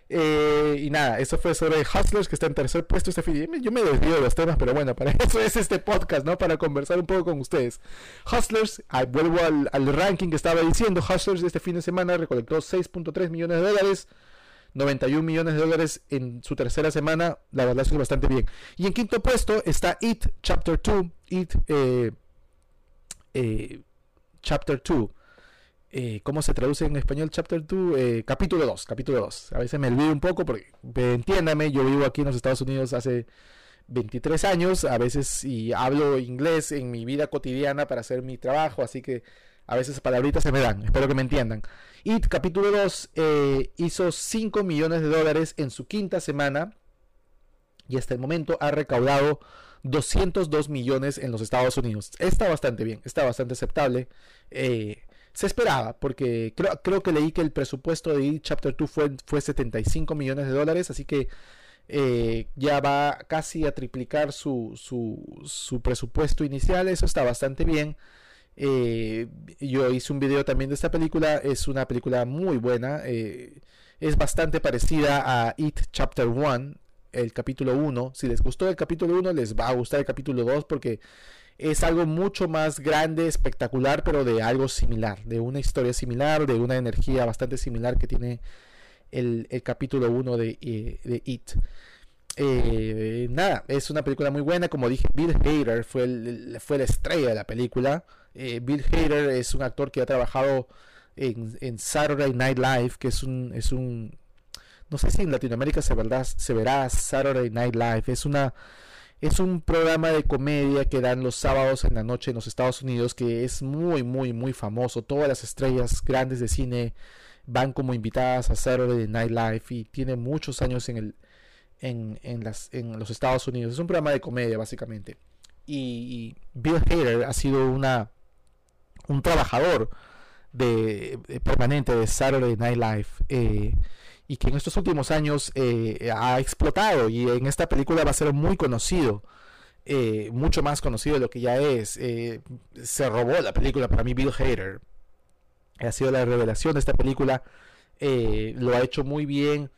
Eh, y nada, eso fue sobre Hustlers, que está en tercer puesto este fin. Yo me desvío de los temas, pero bueno, para eso es este podcast, ¿no? Para conversar un poco con ustedes. Hustlers, vuelvo al, ranking que estaba diciendo. Hustlers este fin de semana recolectó 6.3 millones de dólares. 91 millones de dólares en su tercera semana, la verdad es que bastante bien. Y en quinto puesto está It Chapter 2, It eh, eh, Chapter 2, eh, ¿cómo se traduce en español chapter 2? Eh, capítulo 2, capítulo 2. A veces me olvido un poco porque, entiéndame, yo vivo aquí en los Estados Unidos hace 23 años, a veces y hablo inglés en mi vida cotidiana para hacer mi trabajo, así que a veces palabritas se me dan, espero que me entiendan. Y capítulo 2 eh, hizo 5 millones de dólares en su quinta semana y hasta el momento ha recaudado 202 millones en los Estados Unidos. Está bastante bien, está bastante aceptable. Eh, se esperaba, porque creo, que leí que el presupuesto de Chapter 2 fue, fue 75 millones de dólares, así que eh, ya va casi a triplicar su, su, presupuesto inicial, eso está bastante bien. Eh, yo hice un video también de esta película, es una película muy buena, es bastante parecida a It Chapter 1, el capítulo 1. Si les gustó el capítulo 1, les va a gustar el capítulo 2 porque es algo mucho más grande, espectacular, pero de algo similar, de una historia similar, de una energía bastante similar que tiene el, capítulo 1 de, eh, de, It. Eh, nada, es una película muy buena, como dije, Bill Hader fue, fue la estrella de la película. Eh, Bill Hader es un actor que ha trabajado en, en, Saturday Night Live, que es un, es un, no sé si en Latinoamérica se, verdad, se verá Saturday Night Live, es una Es un programa de comedia que dan los sábados en la noche en los Estados Unidos que es muy, muy, muy famoso. Todas las estrellas grandes de cine van como invitadas a Saturday Night Live y tiene muchos años en, el, en, en, las, en los Estados Unidos. Es un programa de comedia básicamente. Y, Bill Hader ha sido una, un trabajador de, permanente de Saturday Night Live. Eh, y que en estos últimos años eh, ha explotado y en esta película va a ser muy conocido. Eh, mucho más conocido de lo que ya es. Eh, se robó la película para mí Bill Hader. Ha sido la revelación de esta película. lo ha hecho muy bien.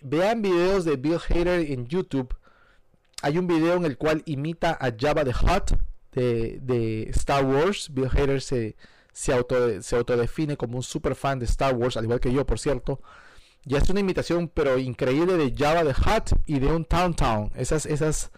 Vean videos de Bill Hader en YouTube. Hay un video en el cual imita a Java the Hutt de, de Star Wars. Bill Hader se, se, auto, se autodefine como un super fan de Star Wars, al igual que yo, por cierto. Ya es una imitación, pero increíble de Java the Hutt y de un Town Town. Esas, esas,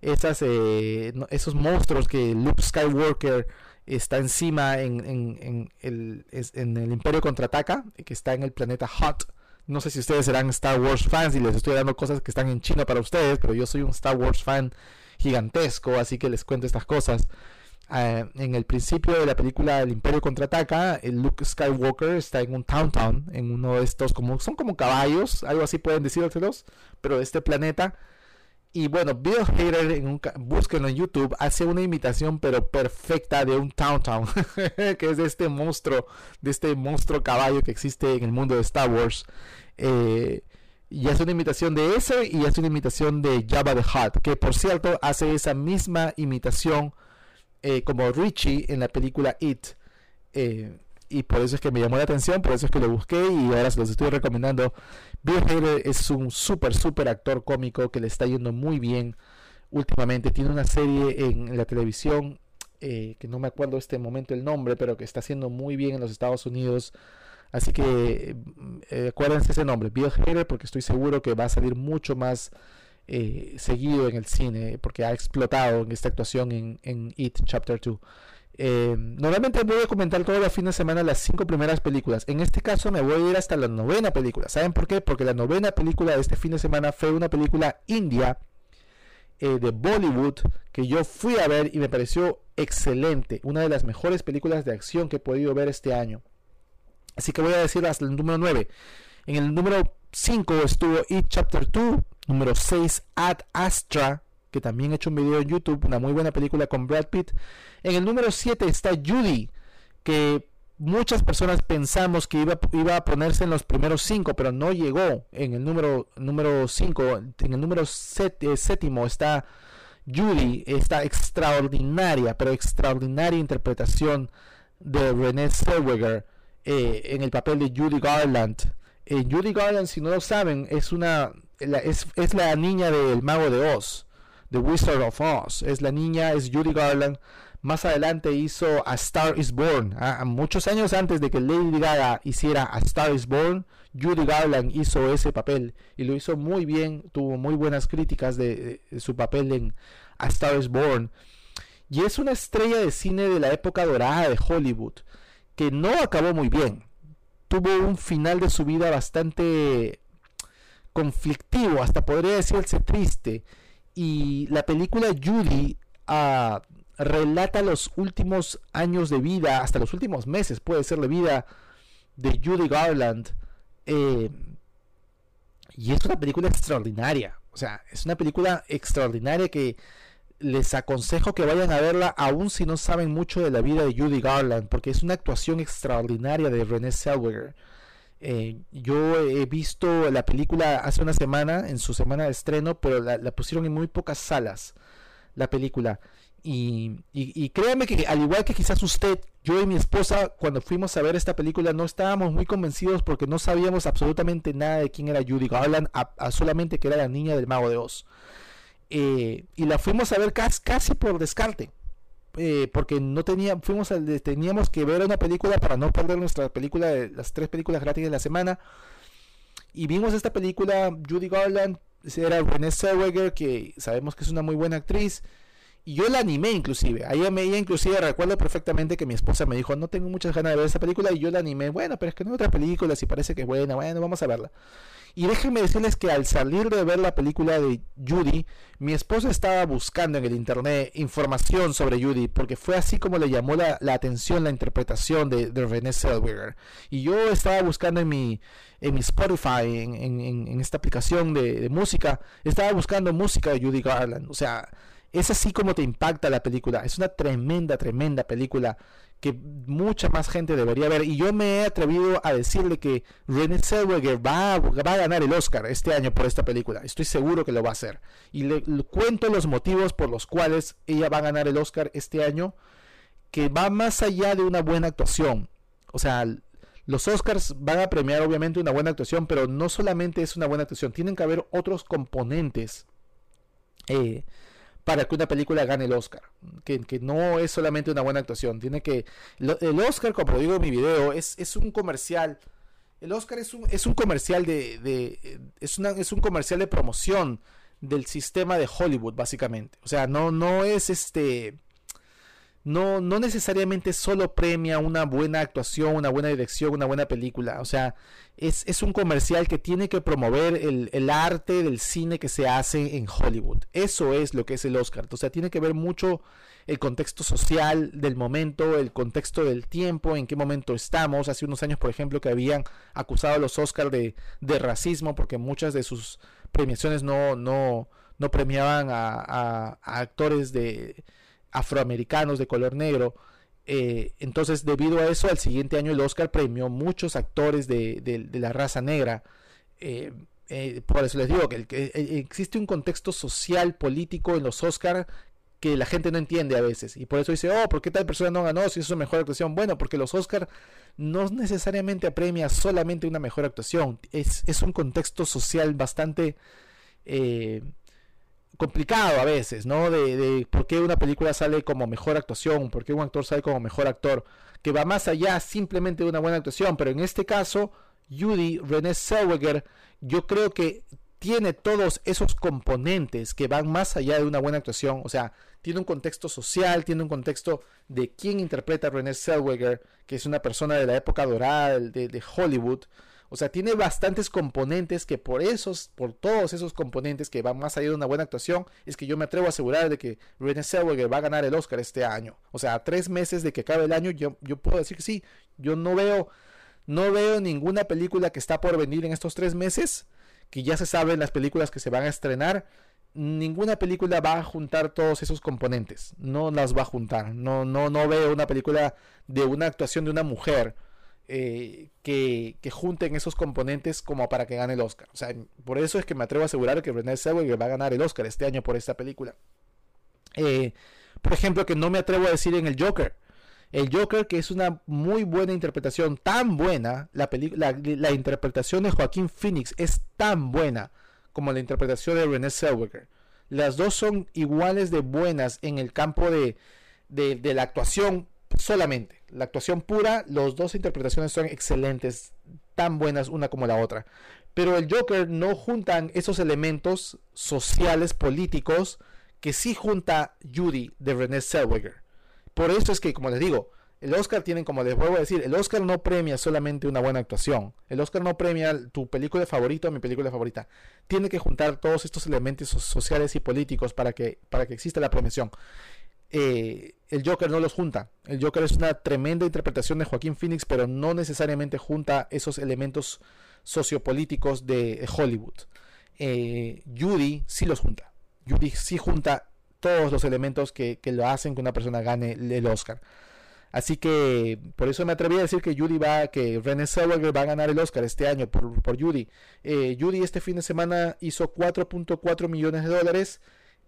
esas, eh, esos monstruos que Luke Skywalker está encima en, en, el, en el Imperio Contraataca, que está en el planeta Hut. No sé si ustedes serán Star Wars fans y les estoy dando cosas que están en China para ustedes, pero yo soy un Star Wars fan gigantesco, así que les cuento estas cosas. Eh, en el principio de la película El Imperio contraataca, Luke Skywalker está en un town town, en uno de estos como son como caballos, algo así pueden decírselos, pero de este planeta. Y bueno, Bill Hader, en un, búsquenlo en YouTube, hace una imitación pero perfecta de un town town, que es de este monstruo, de este monstruo caballo que existe en el mundo de Star Wars. Eh, y hace una imitación de ese y hace una imitación de Jabba the Hutt, que por cierto hace esa misma imitación eh, como Richie en la película It. Eh, y por eso es que me llamó la atención, por eso es que lo busqué y ahora se los estoy recomendando. Bill Hader es un súper, súper actor cómico que le está yendo muy bien últimamente. Tiene una serie en la televisión, eh, que no me acuerdo este momento el nombre, pero que está haciendo muy bien en los Estados Unidos. Así que acuérdense ese nombre, Bill Hader, porque estoy seguro que va a salir mucho más eh, seguido en el cine porque ha explotado en esta actuación en, en It Chapter 2. Eh, normalmente voy a comentar todos los fines de semana las cinco primeras películas. En este caso me voy a ir hasta la novena película. ¿Saben por qué? Porque la novena película de este fin de semana fue una película india eh, de Bollywood que yo fui a ver y me pareció excelente. Una de las mejores películas de acción que he podido ver este año. Así que voy a decir hasta el número 9. En el número 5 estuvo It Chapter 2, Número 6, Ad Astra, que también he hecho un video en YouTube, una muy buena película con Brad Pitt. En el número 7 está Judy, que muchas personas pensamos que iba, iba a ponerse en los primeros 5, pero no llegó. En el número 5, número en el número eh, séptimo está Judy, esta extraordinaria, pero extraordinaria interpretación de Renée Zellweger eh, en el papel de Judy Garland. Eh, Judy Garland, si no lo saben, es una es, la niña del mago de Oz, The Wizard of Oz. Es la niña, es Judy Garland. Más adelante hizo A Star is Born. muchos años antes de que Lady Gaga hiciera A Star is Born, Judy Garland hizo ese papel y lo hizo muy bien. Tuvo muy buenas críticas de, su papel en A Star is Born. Y es una estrella de cine de la época dorada de Hollywood que no acabó muy bien. Tuvo un final de su vida bastante conflictivo, hasta podría decirse triste. Y la película Judy ah, relata los últimos años de vida, hasta los últimos meses puede ser la vida de Judy Garland. Eh, y es una película extraordinaria. O sea, es una película extraordinaria que les aconsejo que vayan a verla aun si no saben mucho de la vida de Judy Garland, porque es una actuación extraordinaria de Renée Zellweger. Eh, yo he visto la película hace una semana, en su semana de estreno, pero la, pusieron en muy pocas salas, la película. Y, y, que al igual que quizás usted, yo y mi esposa, cuando fuimos a ver esta película, no estábamos muy convencidos porque no sabíamos absolutamente nada de quién era Judy Garland, solamente que era la niña del mago de Oz. Eh, y la fuimos a ver casi, casi por descarte eh, porque no tenía, fuimos teníamos que ver una película para no perder nuestra película, de las tres películas gratis de la semana. Y vimos esta película, Judy Garland, era Renée Zellweger, que sabemos que es una muy buena actriz. Y yo la animé inclusive. Ahí me inclusive recuerdo perfectamente que mi esposa me dijo, no tengo muchas ganas de ver esa película. Y yo la animé, bueno, pero es que no hay otra película, si parece que es buena, bueno, vamos a verla. Y déjenme decirles que al salir de ver la película de Judy, mi esposa estaba buscando en el internet información sobre Judy, porque fue así como le llamó la, atención la interpretación de, de René Zellweger. Y yo estaba buscando en mi, en mi Spotify, en, esta aplicación de, de, música, estaba buscando música de Judy Garland. O sea, es así como te impacta la película. Es una tremenda, tremenda película que mucha más gente debería ver. Y yo me he atrevido a decirle que Renée Zellweger va a, va a ganar el Oscar este año por esta película. Estoy seguro que lo va a hacer. Y le, cuento los motivos por los cuales ella va a ganar el Oscar este año, que va más allá de una buena actuación. O sea, los Oscars van a premiar obviamente una buena actuación, pero no solamente es una buena actuación, tienen que haber otros componentes. Eh, para que una película gane el Oscar. Que, no es solamente una buena actuación. Tiene que. el Oscar, como digo en mi video, es, es un comercial. El Oscar es un, es un comercial de. es, una, es un comercial de promoción del sistema de Hollywood, básicamente. O sea, no, no es este no, no necesariamente solo premia una buena actuación, una buena dirección, una buena película. O sea, es, es un comercial que tiene que promover el, el, arte del cine que se hace en Hollywood. Eso es lo que es el Oscar. O sea, tiene que ver mucho el contexto social del momento, el contexto del tiempo, en qué momento estamos. Hace unos años, por ejemplo, que habían acusado a los Oscars de, de racismo porque muchas de sus premiaciones no, no, no premiaban a actores de afroamericanos de color negro. Eh, entonces, debido a eso, al siguiente año el Oscar premió muchos actores de, la raza negra. Eh, eh, por eso les digo que, existe un contexto social, político en los Oscars que la gente no entiende a veces. Y por eso dice, oh, ¿por qué tal persona no ganó si es su mejor actuación? Bueno, porque los Oscars no necesariamente premia solamente una mejor actuación. Es, es un contexto social bastante complicado a veces, ¿no? De, de, por qué una película sale como mejor actuación, por qué un actor sale como mejor actor, que va más allá simplemente de una buena actuación, pero en este caso, Judy René Zellweger, yo creo que tiene todos esos componentes que van más allá de una buena actuación, o sea, tiene un contexto social, tiene un contexto de quién interpreta a René Zellweger, que es una persona de la época dorada de, de Hollywood, o sea, tiene bastantes componentes que por esos, por todos esos componentes que van más allá de una buena actuación, es que yo me atrevo a asegurar de que Renée Zellweger va a ganar el Oscar este año. O sea, a tres meses de que acabe el año, yo, yo puedo decir que sí. Yo no veo, no veo ninguna película que está por venir en estos tres meses, que ya se saben las películas que se van a estrenar. Ninguna película va a juntar todos esos componentes. No las va a juntar. No, no, no veo una película de una actuación de una mujer eh, que, junten esos componentes como para que gane el Oscar. O sea, por eso es que me atrevo a asegurar que René Zellweger va a ganar el Oscar este año por esta película. Eh, por ejemplo, que no me atrevo a decir en el Joker. El Joker, que es una muy buena interpretación, tan buena, la, la, interpretación de Joaquín Phoenix es tan buena como la interpretación de René Zellweger. Las dos son iguales de buenas en el campo de, de la actuación solamente. La actuación pura, las dos interpretaciones son excelentes, tan buenas una como la otra. Pero el Joker no juntan esos elementos sociales, políticos, que sí junta Judy de René Zellweger. Por eso es que, como les digo, el Oscar tiene, como les vuelvo a decir, el Oscar no premia solamente una buena actuación. El Oscar no premia tu película favorita o mi película favorita. Tiene que juntar todos estos elementos sociales y políticos para que, para que exista la premiación. Eh, el Joker no los junta. El Joker es una tremenda interpretación de Joaquín Phoenix, pero no necesariamente junta esos elementos sociopolíticos de Hollywood. Eh, Judy sí los junta. Judy sí junta todos los elementos que, lo hacen que una persona gane el Oscar. Así que por eso me atreví a decir que Judy va, que Renée Zellweger va a ganar el Oscar este año por, por Judy. Eh, Judy este fin de semana hizo 4.4 millones de dólares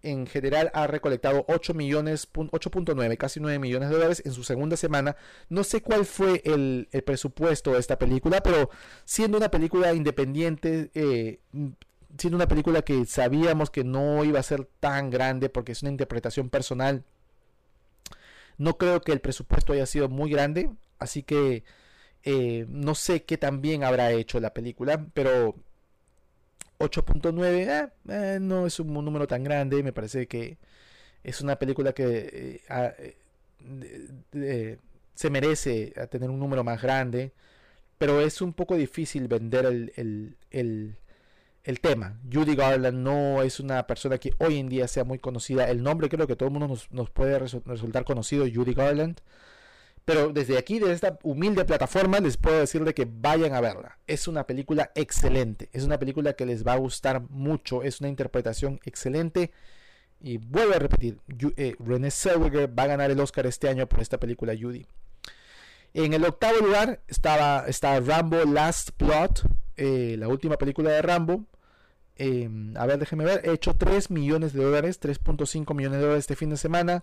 en general ha recolectado 8 millones, 8.9, casi 9 millones de dólares en su segunda semana. No sé cuál fue el, presupuesto de esta película, pero siendo una película independiente, eh, siendo una película que sabíamos que no iba a ser tan grande porque es una interpretación personal, no creo que el presupuesto haya sido muy grande, así que eh, no sé qué tan bien habrá hecho la película, pero 8.9 eh, eh, no es un número tan grande, me parece que Es una película que eh, eh, se merece tener un número más grande, pero es un poco difícil vender el, el, tema. Judy Garland no es una persona que hoy en día sea muy conocida. El nombre creo que todo el mundo nos, nos puede resultar conocido, Judy Garland. Pero desde aquí, desde esta humilde plataforma, les puedo decirle que vayan a verla. Es una película excelente. Es una película que les va a gustar mucho. Es una interpretación excelente. Y vuelvo a repetir, eh, René Zellweger va a ganar el Oscar este año por esta película Judy. En el octavo lugar estaba, Rambo Last Plot, eh, la última película de Rambo. Em, a ver, déjeme ver. He hecho 3 millones de dólares, 3.5 millones de dólares este fin de semana.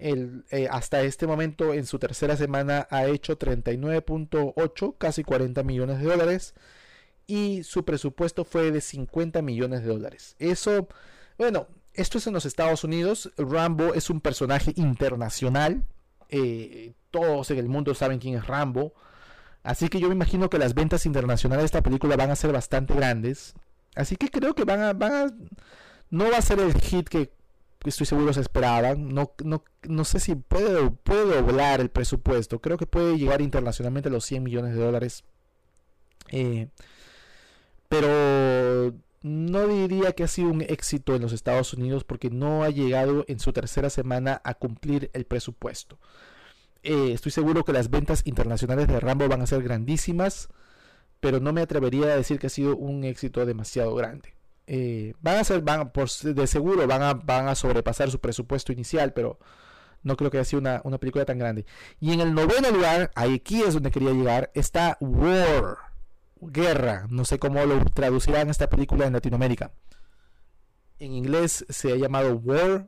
Eh, hasta este momento, en su tercera semana, ha hecho 39.8, casi 40 millones de dólares. Y su presupuesto fue de 50 millones de dólares. Eso, bueno, esto es en los Estados Unidos. Rambo es un personaje internacional. Eh, todos en el mundo saben quién es Rambo. Así que yo me imagino que las ventas internacionales de esta película van a ser bastante grandes. Así que creo que van a, van a no va a ser el hit que estoy seguro se esperaban. No, no, no sé si puede, puede doblar el presupuesto. Creo que puede llegar internacionalmente a los 100 millones de dólares. Eh, pero no diría que ha sido un éxito en los Estados Unidos porque no ha llegado en su tercera semana a cumplir el presupuesto. Eh, estoy seguro que las ventas internacionales de Rambo van a ser grandísimas, pero no me atrevería a decir que ha sido un éxito demasiado grande. Eh, van a ser, van, por, de seguro van a, van a sobrepasar su presupuesto inicial, pero no creo que haya sido una, película tan grande. Y en el noveno lugar, aquí es donde quería llegar, está War, Guerra. No sé cómo lo traducirán esta película en Latinoamérica. En inglés se ha llamado War,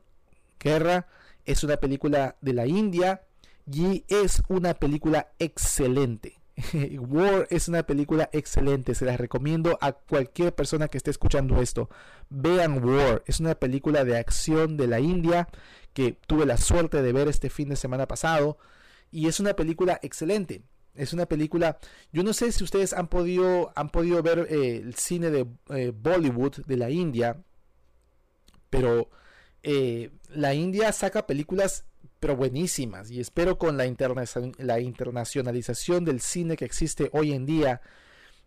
Guerra. Es una película de la India y es una película excelente. War es una película excelente, se las recomiendo a cualquier persona que esté escuchando esto. Vean War, es una película de acción de la India que tuve la suerte de ver este fin de semana pasado y es una película excelente. Es una película, yo no sé si ustedes han podido, han podido ver eh, el cine de eh, Bollywood de la India, pero eh, la India saca películas pero buenísimas. Y espero con la, la internacionalización del cine que existe hoy en día,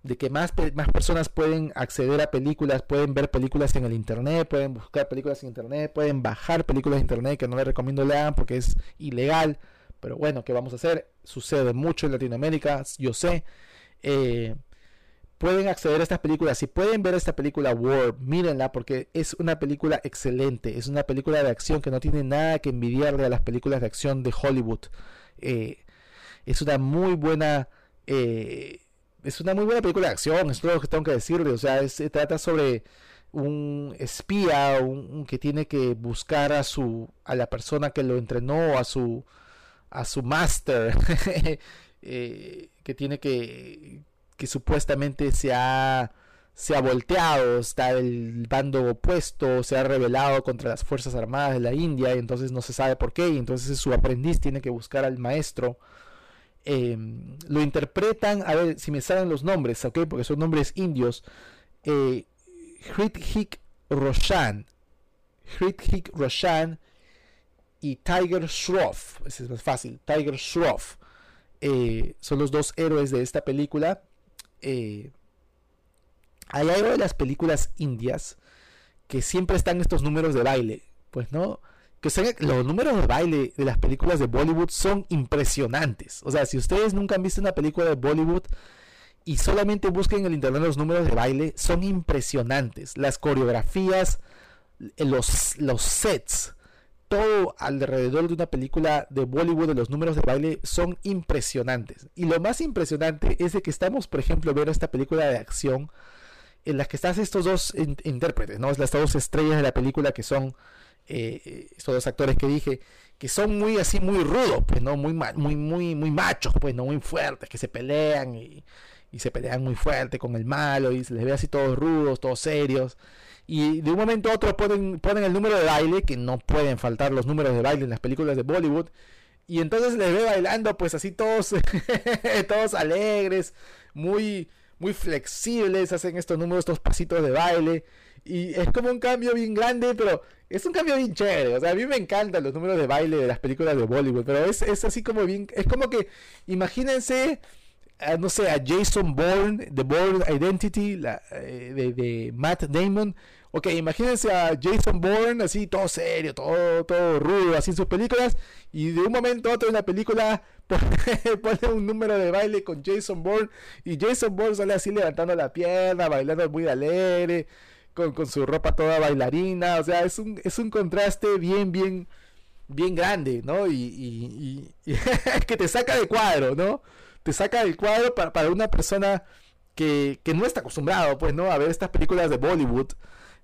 de que más, más personas pueden acceder a películas, pueden ver películas en el internet, pueden buscar películas en internet, pueden bajar películas en internet que no les recomiendo lean porque es ilegal. Pero bueno, ¿qué vamos a hacer? Sucede mucho en Latinoamérica, yo sé. Eh, pueden acceder a estas películas. Si pueden ver esta película War, mírenla porque es una película excelente. Es una película de acción que no tiene nada que envidiarle a las películas de acción de Hollywood. Eh, es una muy buena. Eh, es una muy buena película de acción, es todo lo que tengo que decirle. O sea, se trata sobre un espía un, que tiene que buscar a su a la persona que lo entrenó, a su a su máster, eh, que tiene que que supuestamente se ha, se ha volteado, está el bando opuesto, se ha rebelado contra las Fuerzas Armadas de la India y entonces no se sabe por qué y entonces su aprendiz tiene que buscar al maestro. Em, lo interpretan, a ver si me salen los nombres, ¿ok? Porque son nombres indios. Eh, Hrithik Roshan. Hrithik Roshan y Tiger Shroff. Ese es más fácil. Tiger Shroff. Eh, son los dos héroes de esta película eh, hay algo de las películas indias que siempre están estos números de baile, pues no, que los números de baile de las películas de Bollywood son impresionantes. O sea, si ustedes nunca han visto una película de Bollywood y solamente busquen en el internet los números de baile, son impresionantes. Las coreografías, los, los sets, todo alrededor de una película de Bollywood de los números de baile son impresionantes. Y lo más impresionante es de que estamos, por ejemplo, viendo esta película de acción en la que están estos dos intérpretes, ¿no? Las dos estrellas de la película que son eh, estos dos actores que dije, que son muy así, muy rudos, pues, ¿no? Muy, muy, muy, muy machos, pues, ¿no? Muy fuertes, que se pelean y, y se pelean muy fuerte con el malo y se les ve así todos rudos, todos serios y de un momento a otro ponen, ponen el número de baile, que no pueden faltar los números de baile en las películas de Bollywood, y entonces les ve bailando pues así todos, todos alegres, muy, muy flexibles, hacen estos números, estos pasitos de baile, y es como un cambio bien grande, pero es un cambio bien chévere. O sea, a mí me encantan los números de baile de las películas de Bollywood, pero es, es así como bien. Es como que, imagínense, no sé, a Jason Bourne, The Bourne Identity, la, eh, de, de, Matt Damon. Ok, imagínense a Jason Bourne así, todo serio, todo, todo rudo, así en sus películas. Y de un momento a otro en la película pone un número de baile con Jason Bourne. Y Jason Bourne sale así levantando la pierna, bailando muy alegre con, su ropa toda bailarina, o sea, es un, es un contraste bien, bien, bien grande, ¿no? Y, que te saca de cuadro, ¿no? Te saca del cuadro para, para una persona que, no está acostumbrado, pues, ¿no? A ver estas películas de Bollywood.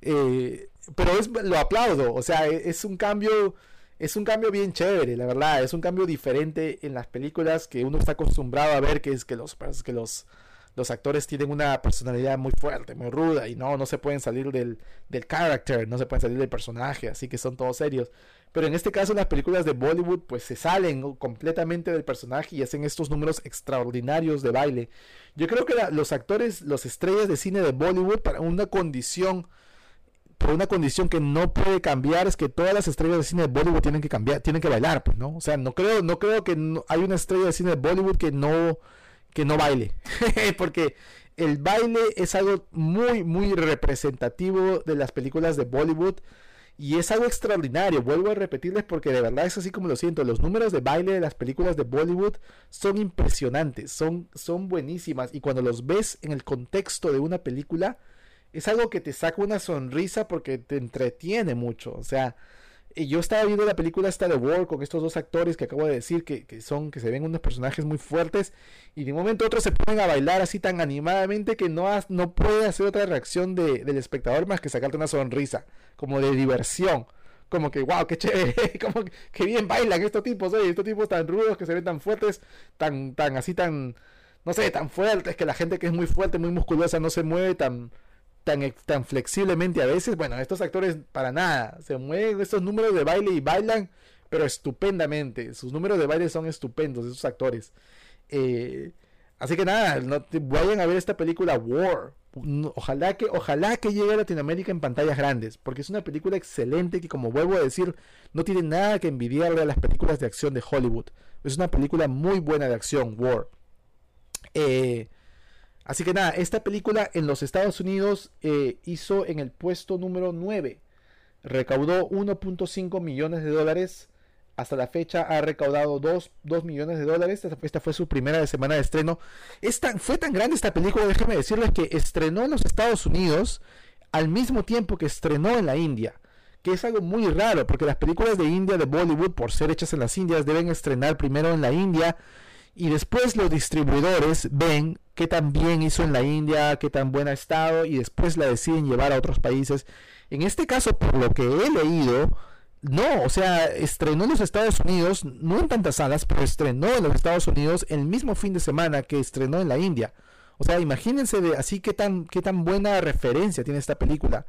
Eh, pero es, lo aplaudo, o sea, e, es un cambio es un cambio bien chévere, la verdad, es un cambio diferente en las películas que uno está acostumbrado a ver, que es que los, que los, los actores tienen una personalidad muy fuerte, muy ruda y no, no se pueden salir del, del character, no se pueden salir del personaje, así que son todos serios. Pero en este caso las películas de Bollywood pues se salen completamente del personaje y hacen estos números extraordinarios de baile. Yo creo que los actores, los estrellas de cine de Bollywood para una condición por una condición que no puede cambiar es que todas las estrellas de cine de Bollywood tienen que cambiar, tienen que bailar, pues, ¿no? O sea, no creo, no creo que hay una estrella de cine de Bollywood que no que no baile. Porque el baile es algo muy, muy representativo de las películas de Bollywood. Y es algo extraordinario, vuelvo a repetirles porque de verdad es así como lo siento. Los números de baile de las películas de Bollywood son impresionantes, son, son buenísimas. Y cuando los ves en el contexto de una película, es algo que te saca una sonrisa porque te entretiene mucho. O sea, yo estaba viendo la película esta de War con estos dos actores que acabo de decir que, son, que se ven unos personajes muy fuertes y de un momento a otro se ponen a bailar así tan animadamente que no, no puede hacer otra reacción del espectador más que sacarte una sonrisa, como de diversión. Como que, wow, qué chévere, como que, bien bailan estos tipos, oye, estos tipos tan rudos que se ven tan fuertes, tan, tan así, tan, no sé, tan fuertes, que la gente que es muy fuerte, muy musculosa no se mueve tan, tan, flexiblemente a veces. Bueno, estos actores para nada. Se mueven estos números de baile y bailan, pero estupendamente. Sus números de baile son estupendos, esos actores. Eh, así que nada, no, vayan a ver esta película War. Ojalá que, ojalá que llegue a Latinoamérica en pantallas grandes, porque es una película excelente que, como vuelvo a decir, no tiene nada que envidiarle a las películas de acción de Hollywood. Es una película muy buena de acción, War. Eh, Así que nada, esta película en los Estados Unidos eh, hizo en el puesto número 9. Recaudó 1.5 millones de dólares. Hasta la fecha ha recaudado 2, millones de dólares. Esta, fue su primera semana de estreno. fue tan grande esta película, déjenme decirles que estrenó en los Estados Unidos al mismo tiempo que estrenó en la India. Que es algo muy raro, porque las películas de India, de Bollywood, por ser hechas en las Indias, deben estrenar primero en la India y después los distribuidores ven qué tan bien hizo en la India, qué tan buena ha estado y después la deciden llevar a otros países. En este caso, por lo que he leído, no, o sea, estrenó en los Estados Unidos, no en tantas salas, pero estrenó en los Estados Unidos el mismo fin de semana que estrenó en la India. O sea, imagínense de así qué tan, qué tan buena referencia tiene esta película.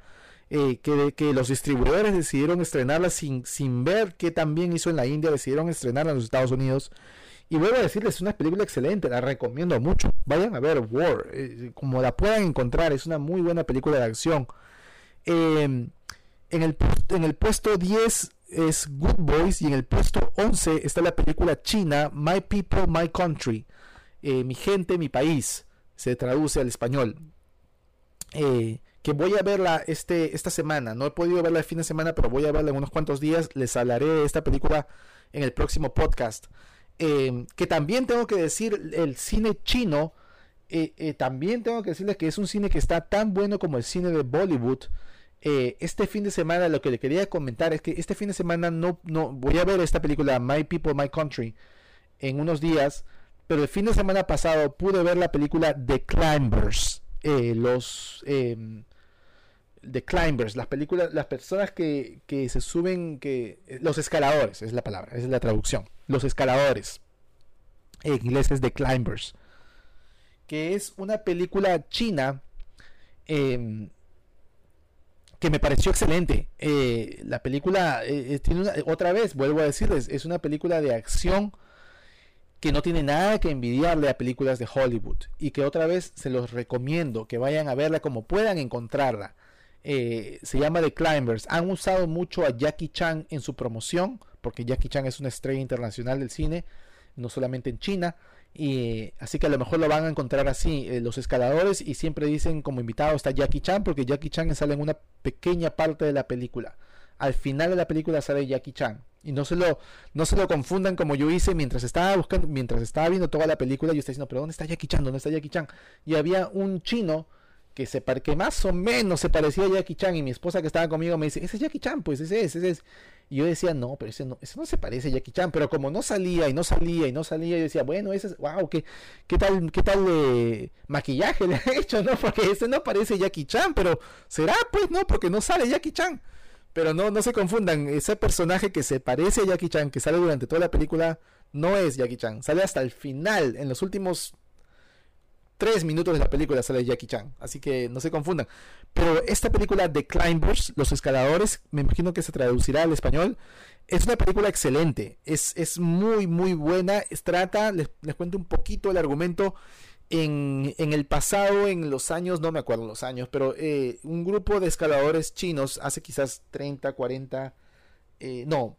Eh, que, que los distribuidores decidieron estrenarla sin, sin ver qué tan bien hizo en la India, decidieron estrenarla en los Estados Unidos. Y vuelvo a decirles, es una película excelente, la recomiendo mucho. Vayan a ver War, eh, como la puedan encontrar, es una muy buena película de acción. Em, en, el, en el puesto 10 es Good Boys y en el puesto 11 está la película china My People, My Country. Eh, mi gente, mi país. Se traduce al español. Eh, que voy a verla este, esta semana. No he podido verla el fin de semana, pero voy a verla en unos cuantos días. Les hablaré de esta película en el próximo podcast. Em, que también tengo que decir, el cine chino, eh, eh, también tengo que decirles que es un cine que está tan bueno como el cine de Bollywood. Eh, este fin de semana lo que le quería comentar es que este fin de semana no, no voy a ver esta película My People, My Country en unos días, pero el fin de semana pasado pude ver la película The Climbers, los em, The Climbers, las películas, las personas que, que se suben, que los escaladores es la palabra, es la traducción los escaladores. En inglés The Climbers. Que es una película china em, que me pareció excelente. Eh, la película eh, eh, tiene otra vez, vuelvo a decirles, es una película de acción que no tiene nada que envidiarle a películas de Hollywood y que otra vez se los recomiendo que vayan a verla como puedan encontrarla. Eh, se llama The Climbers. Han usado mucho a Jackie Chan en su promoción, porque Jackie Chan es una estrella internacional del cine, no solamente en China. Y así que a lo mejor lo van a encontrar así eh, los escaladores y siempre dicen como invitado está Jackie Chan porque Jackie Chan sale en una pequeña parte de la película. Al final de la película sale Jackie Chan y no se lo no se lo confundan como yo hice mientras estaba buscando mientras estaba viendo toda la película yo estaba diciendo pero dónde está Jackie Chan dónde está Jackie Chan y había un chino que se que más o menos se parecía a Jackie Chan y mi esposa que estaba conmigo me dice ese es Jackie Chan pues ese es ese es y yo decía, no, pero ese no, ese no se parece a Jackie Chan. Pero como no salía y no salía y no salía, yo decía, bueno, ese es, wow, qué, qué tal, qué tal de maquillaje le ha hecho, ¿no? Porque ese no parece Jackie Chan, pero será, pues, no, porque no sale Jackie Chan. Pero no, no se confundan, ese personaje que se parece a Jackie Chan, que sale durante toda la película, no es Jackie Chan. Sale hasta el final, en los últimos tres minutos de la película sale Jackie Chan. Así que no se confundan. Pero esta película The Climbers, Los Escaladores, me imagino que se traducirá al español. Es una película excelente. Es, es muy, muy buena. trata, les, cuento un poquito el argumento. En, en, el pasado, en los años, no me acuerdo los años, pero eh, un grupo de escaladores chinos hace quizás 30, 40 eh, no,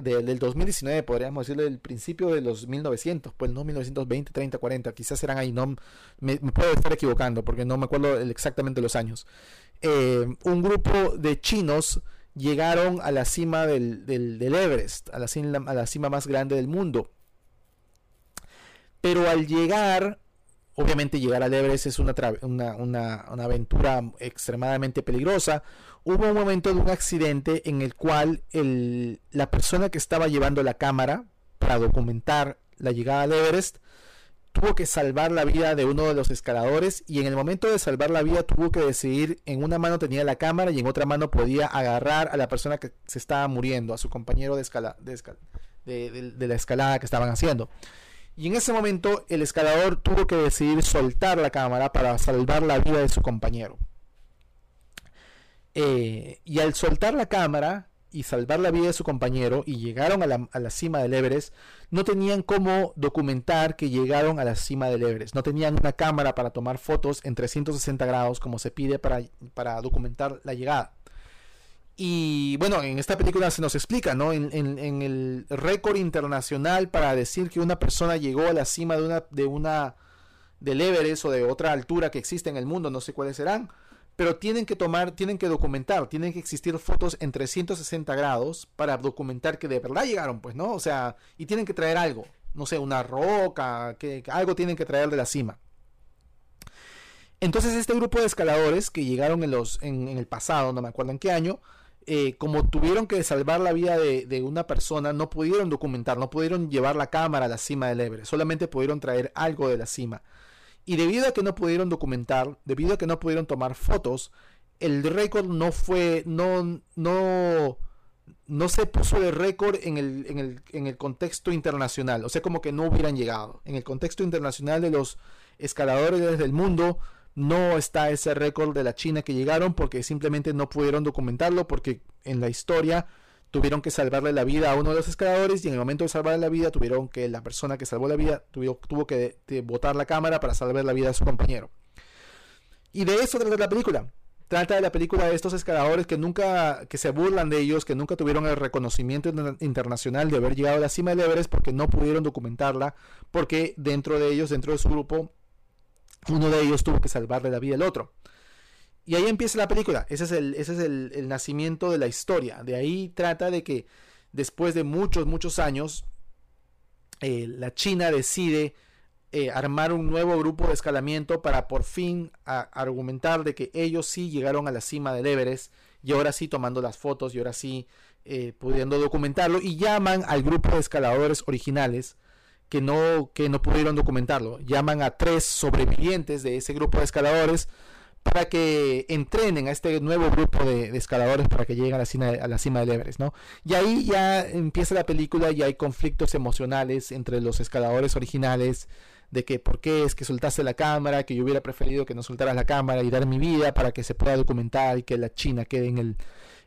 del 2019 podríamos decirle del principio de los 1900, pues no 1920, 30, 40, quizás eran ahí, no me, puedo estar equivocando porque no me acuerdo exactamente los años. Eh, un grupo de chinos llegaron a la cima del, Everest, a a la cima más grande del mundo. Pero al llegar obviamente llegar al Everest es una, una, una, aventura extremadamente peligrosa. Hubo un momento de un accidente en el cual la persona que estaba llevando la cámara para documentar la llegada al Everest tuvo que salvar la vida de uno de los escaladores y en el momento de salvar la vida tuvo que decidir en una mano tenía la cámara y en otra mano podía agarrar a la persona que se estaba muriendo, a su compañero de, escala, de, de la escalada que estaban haciendo. Y en ese momento el escalador tuvo que decidir soltar la cámara para salvar la vida de su compañero. Eh, y al soltar la cámara y salvar la vida de su compañero y llegaron a la, cima del Everest, no tenían cómo documentar que llegaron a la cima del Everest. No tenían una cámara para tomar fotos en 360 grados como se pide para, para documentar la llegada. Y bueno, en esta película se nos explica, ¿no? En, el récord internacional para decir que una persona llegó a la cima de una, de una, del Everest o de otra altura que existe en el mundo, no sé cuáles serán, pero tienen que tomar, tienen que documentar, tienen que existir fotos en 360 grados para documentar que de verdad llegaron, pues, ¿no? O sea, y tienen que traer algo, no sé, una roca, que, algo tienen que traer de la cima. Entonces este grupo de escaladores que llegaron en, los, en el pasado, no me acuerdo en qué año, eh, como tuvieron que salvar la vida de, una persona, no pudieron documentar, no pudieron llevar la cámara a la cima del Everest, solamente pudieron traer algo de la cima. Y debido a que no pudieron documentar, debido a que no pudieron tomar fotos, el récord no fue, no, no, no se puso de récord en el, en, el, en el contexto internacional, o sea, como que no hubieran llegado. En el contexto internacional de los escaladores del mundo, no está ese récord de la China que llegaron porque simplemente no pudieron documentarlo porque en la historia tuvieron que salvarle la vida a uno de los escaladores y en el momento de salvarle la vida tuvieron que la persona que salvó la vida tuvo, tuvo que botar la cámara para salvar la vida a su compañero. Y de eso trata la película. Trata de la película de estos escaladores que nunca, que se burlan de ellos, que nunca tuvieron el reconocimiento internacional de haber llegado a la cima del Everest porque no pudieron documentarla, porque dentro de ellos, dentro de su grupo, uno de ellos tuvo que salvarle la vida al otro. Y ahí empieza la película. Ese es el, ese es el, nacimiento de la historia. De ahí trata de que después de muchos, muchos años, eh, la China decide eh, armar un nuevo grupo de escalamiento para por fin argumentar de que ellos sí llegaron a la cima del Everest y ahora sí tomando las fotos y ahora sí eh, pudiendo documentarlo y llaman al grupo de escaladores originales que no, que no pudieron documentarlo. Llaman a tres sobrevivientes de ese grupo de escaladores para que entrenen a este nuevo grupo de, escaladores para que lleguen a la, cima, a la cima del Everest, ¿no? Y ahí ya empieza la película y hay conflictos emocionales entre los escaladores originales de que por qué es que soltaste la cámara, que yo hubiera preferido que no soltaras la cámara y dar mi vida para que se pueda documentar y que la China quede en el,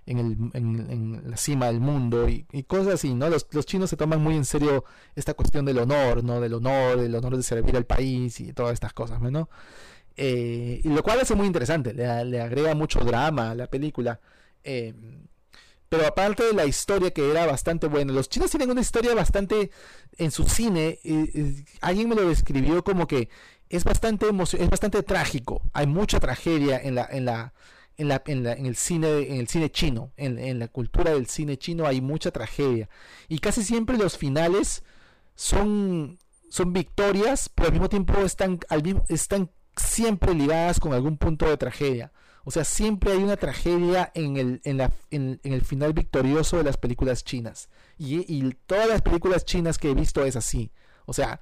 en, el, en, la cima del mundo y, cosas así, ¿no? Los, chinos se toman muy en serio esta cuestión del honor, ¿no? Del honor, del honor de servir al país y todas estas cosas, ¿no? Eh, y lo cual hace muy interesante, le, agrega mucho drama a la película. Eh, pero aparte de la historia que era bastante buena, los chinos tienen una historia bastante en su cine. alguien me lo describió como que es bastante es bastante trágico. Hay mucha tragedia en la en la en, la, en, el cine en el cine chino, en, la cultura del cine chino hay mucha tragedia y casi siempre los finales son son victorias, pero al mismo tiempo están al mismo, están siempre ligadas con algún punto de tragedia. O sea, siempre hay una tragedia en el, en la, en, el final victorioso de las películas chinas. Y, todas las películas chinas que he visto es así. O sea,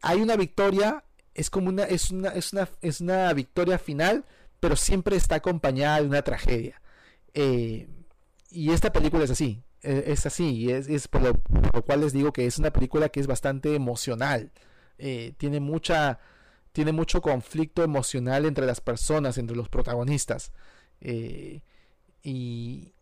hay una victoria, es como una, es una, es una, es una victoria final, pero siempre está acompañada de una tragedia. Eh, y esta película es así. E, es, así. Es, por, lo, cual les digo que es una película que es bastante emocional. Eh, tiene mucha tiene mucho conflicto emocional entre las personas, entre los protagonistas. Eh, y,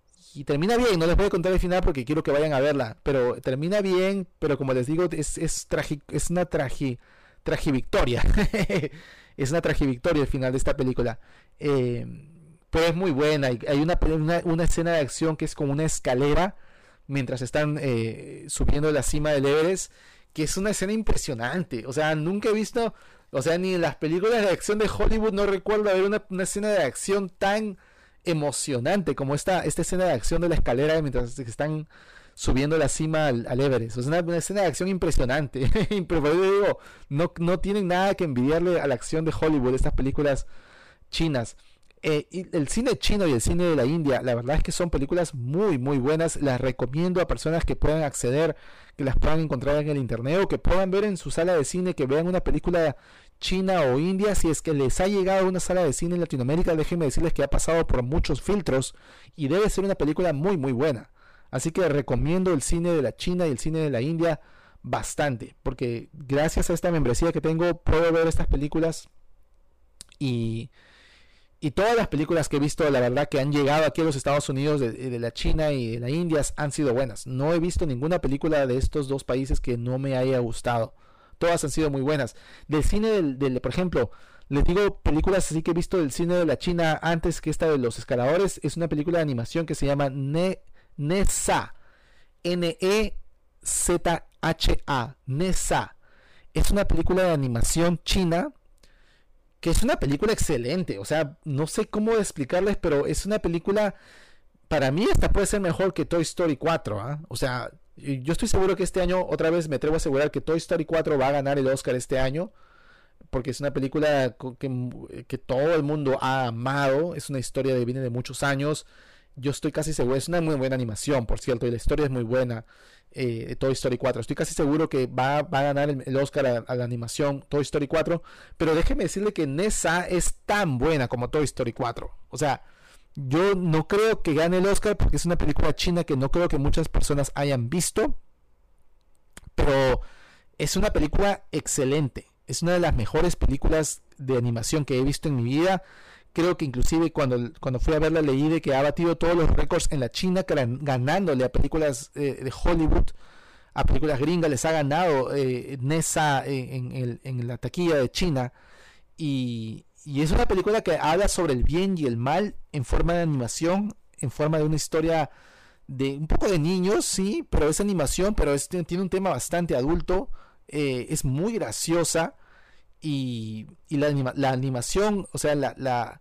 termina bien, no les voy a contar el final porque quiero que vayan a verla, pero termina bien, pero como les digo, es, es, es una tragi, tragivictoria. es una tragivictoria el final de esta película. Eh, pero es muy buena. Hay una, una, escena de acción que es como una escalera mientras están eh, subiendo la cima del Everest, que es una escena impresionante. O sea, nunca he visto o sea, ni en las películas de acción de Hollywood no recuerdo haber una, escena de acción tan emocionante como esta, esta escena de acción de la escalera mientras están subiendo la cima al, Everest. Es una, escena de acción impresionante. Pero digo, no, no tienen nada que envidiarle a la acción de Hollywood, estas películas chinas. Eh, el cine chino y el cine de la India, la verdad es que son películas muy, muy buenas. Las recomiendo a personas que puedan acceder, que las puedan encontrar en el internet o que puedan ver en su sala de cine, que vean una película china o india. Si es que les ha llegado a una sala de cine en Latinoamérica, déjenme decirles que ha pasado por muchos filtros y debe ser una película muy, muy buena. Así que recomiendo el cine de la China y el cine de la India bastante, porque gracias a esta membresía que tengo puedo ver estas películas y y todas las películas que he visto, la verdad, que han llegado aquí a los Estados Unidos de, la China y de la India han sido buenas. No he visto ninguna película de estos dos países que no me haya gustado. Todas han sido muy buenas. Del cine del, por ejemplo, les digo películas así que he visto del cine de la China antes que esta de los escaladores. Es una película de animación que se llama ne, Nesa. N-E-Z-H-A. Nesa. Es una película de animación china que es una película excelente. O sea, no sé cómo explicarles, pero es una película. Para mí, esta puede ser mejor que Toy Story 4. ¿ah? O sea, yo estoy seguro que este año, otra vez me atrevo a asegurar que Toy Story 4 va a ganar el Oscar este año. Porque es una película que, que todo el mundo ha amado. Es una historia que viene de muchos años. Yo estoy casi seguro. Es una muy buena animación, por cierto. Y la historia es muy buena eh, Toy Story 4. Estoy casi seguro que va, a ganar el, Oscar a, la animación Toy Story 4. Pero déjeme decirle que Nessa es tan buena como Toy Story 4. O sea, yo no creo que gane el Oscar porque es una película china que no creo que muchas personas hayan visto. Pero es una película excelente. Es una de las mejores películas de animación que he visto en mi vida creo que inclusive cuando, cuando fui a verla leí de que ha batido todos los récords en la China, ganándole a películas eh, de Hollywood, a películas gringas, les ha ganado eh, Nessa en, en, la taquilla de China. Y, y, es una película que habla sobre el bien y el mal en forma de animación, en forma de una historia de un poco de niños, sí, pero es animación, pero tiene un tema bastante adulto, eh, es muy graciosa y, la, la, animación, o sea, la, la,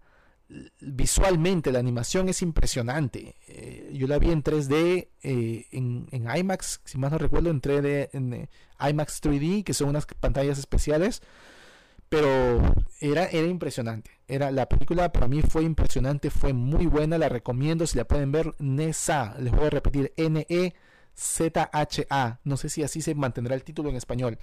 visualmente la animación es impresionante. Eh, yo la vi en 3D, eh, en, en, IMAX, si más no recuerdo, en 3D, en eh, IMAX 3D, que son unas pantallas especiales. Pero era, era impresionante. Era, la película para mí fue impresionante, fue muy buena, la recomiendo si la pueden ver. Nesa, les voy a repetir, N-E-Z-H-A. No sé si así se mantendrá el título en español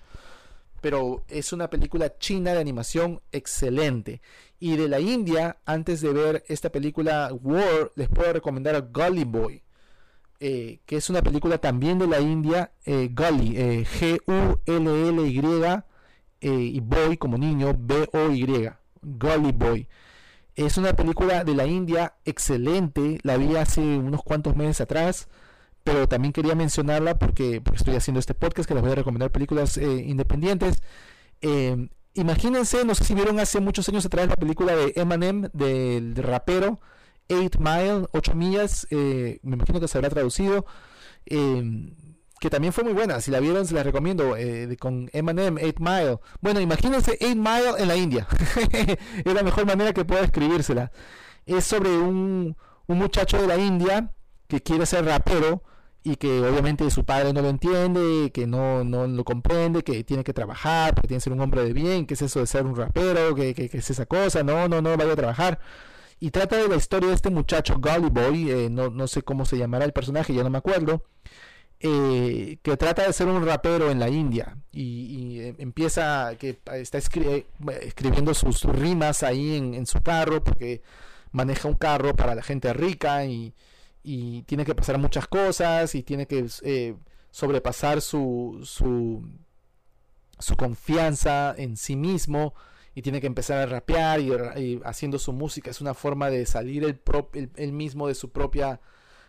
pero es una película china de animación excelente. Y de la India, antes de ver esta película War, les puedo recomendar a Gully Boy, eh, que es una película también de la India, eh, Gully, eh, G-U-L-L-Y, y Boy como niño, B-O-Y, Gully Boy. Es una película de la India excelente, la vi hace unos cuantos meses atrás pero también quería mencionarla porque, estoy haciendo este podcast que les voy a recomendar películas eh, independientes. Eh, imagínense, no sé si vieron hace muchos años atrás la película de Eminem, del rapero, 8 Mile, 8 millas, eh, me imagino que se habrá traducido, em, que también fue muy buena, si la vieron se la recomiendo, eh, con Eminem, 8 Mile. Bueno, imagínense 8 Mile en la India, es la mejor manera que puedo escribírsela. Es sobre un, un muchacho de la India que quiere ser rapero, y que obviamente su padre no lo entiende, que no, no lo comprende, que tiene que trabajar, que tiene que ser un hombre de bien, que es eso de ser un rapero, que, que, es esa cosa, no, no, no, vaya a trabajar. Y trata de la historia de este muchacho, Gully Boy, eh, no, no, sé cómo se llamará el personaje, ya no me acuerdo, eh, que trata de ser un rapero en la India y, eh, empieza, que está escribiendo sus, rimas ahí en, en su carro, porque maneja un carro para la gente rica y y tiene que pasar muchas cosas y tiene que eh, sobrepasar su, su, su, confianza en sí mismo y tiene que empezar a rapear y, haciendo su música. Es una forma de salir el, el, mismo de su propia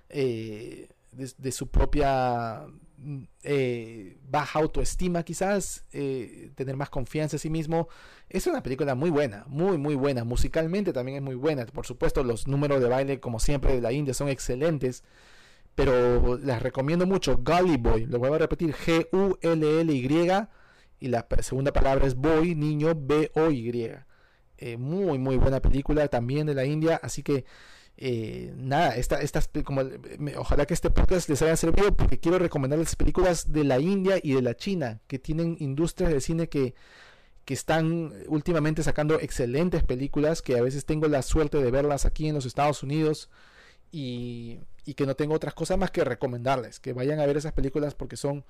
eh, de, su propia eh, baja autoestima quizás, eh, tener más confianza en sí mismo. Es una película muy buena, muy muy buena. Musicalmente también es muy buena. Por supuesto los números de baile como siempre de la India son excelentes. Pero las recomiendo mucho. Gully Boy, lo vuelvo a repetir, G-U-L-L-Y. Y la segunda palabra es boy, niño, B-O-Y. Eh, muy muy buena película también de la India. Así que eh, nada, esta, estas, como, ojalá que este podcast les haya servido porque quiero recomendarles películas de la India y de la China que tienen industrias de cine que, que están últimamente sacando excelentes películas que a veces tengo la suerte de verlas aquí en los Estados Unidos y, y que no tengo otras cosas más que recomendarles, que vayan a ver esas películas porque son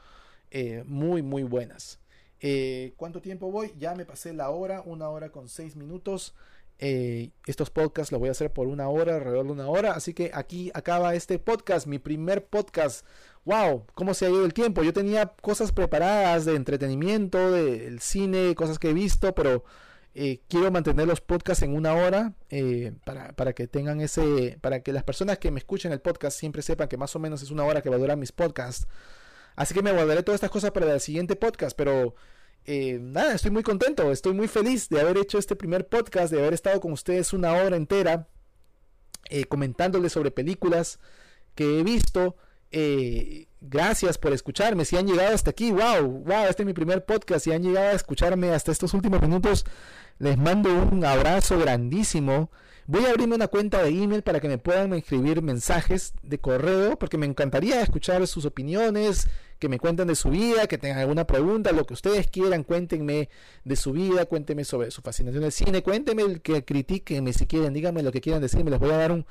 eh, muy muy buenas. Eh, ¿Cuánto tiempo voy? Ya me pasé la hora, una hora con seis minutos. Eh, estos podcasts los voy a hacer por una hora, alrededor de una hora. Así que aquí acaba este podcast, mi primer podcast. ¡Wow! ¿Cómo se ha ido el tiempo? Yo tenía cosas preparadas de entretenimiento, del cine, cosas que he visto, pero eh, quiero mantener los podcasts en una hora eh, para, para, que tengan ese. para que las personas que me escuchen el podcast siempre sepan que más o menos es una hora que va a durar mis podcasts. Así que me guardaré todas estas cosas para el siguiente podcast, pero eh, nada, estoy muy contento, estoy muy feliz de haber hecho este primer podcast, de haber estado con ustedes una hora entera eh, comentándoles sobre películas que he visto. Eh, gracias por escucharme. Si han llegado hasta aquí, wow, wow, este es mi primer podcast. Si han llegado a escucharme hasta estos últimos minutos, les mando un abrazo grandísimo. Voy a abrirme una cuenta de email para que me puedan escribir mensajes de correo, porque me encantaría escuchar sus opiniones, que me cuenten de su vida, que tengan alguna pregunta, lo que ustedes quieran, cuéntenme de su vida, cuéntenme sobre su fascinación del cine, cuéntenme el que critiquenme si quieren, díganme lo que quieran decirme, les voy a dar un,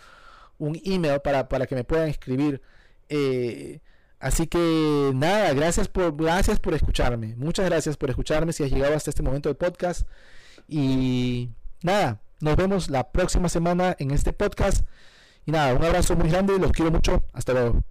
un email para, para, que me puedan escribir. Eh, así que nada, gracias por, gracias por escucharme, muchas gracias por escucharme si has llegado hasta este momento del podcast. Y nada, nos vemos la próxima semana en este podcast. Y nada, un abrazo muy grande, los quiero mucho, hasta luego.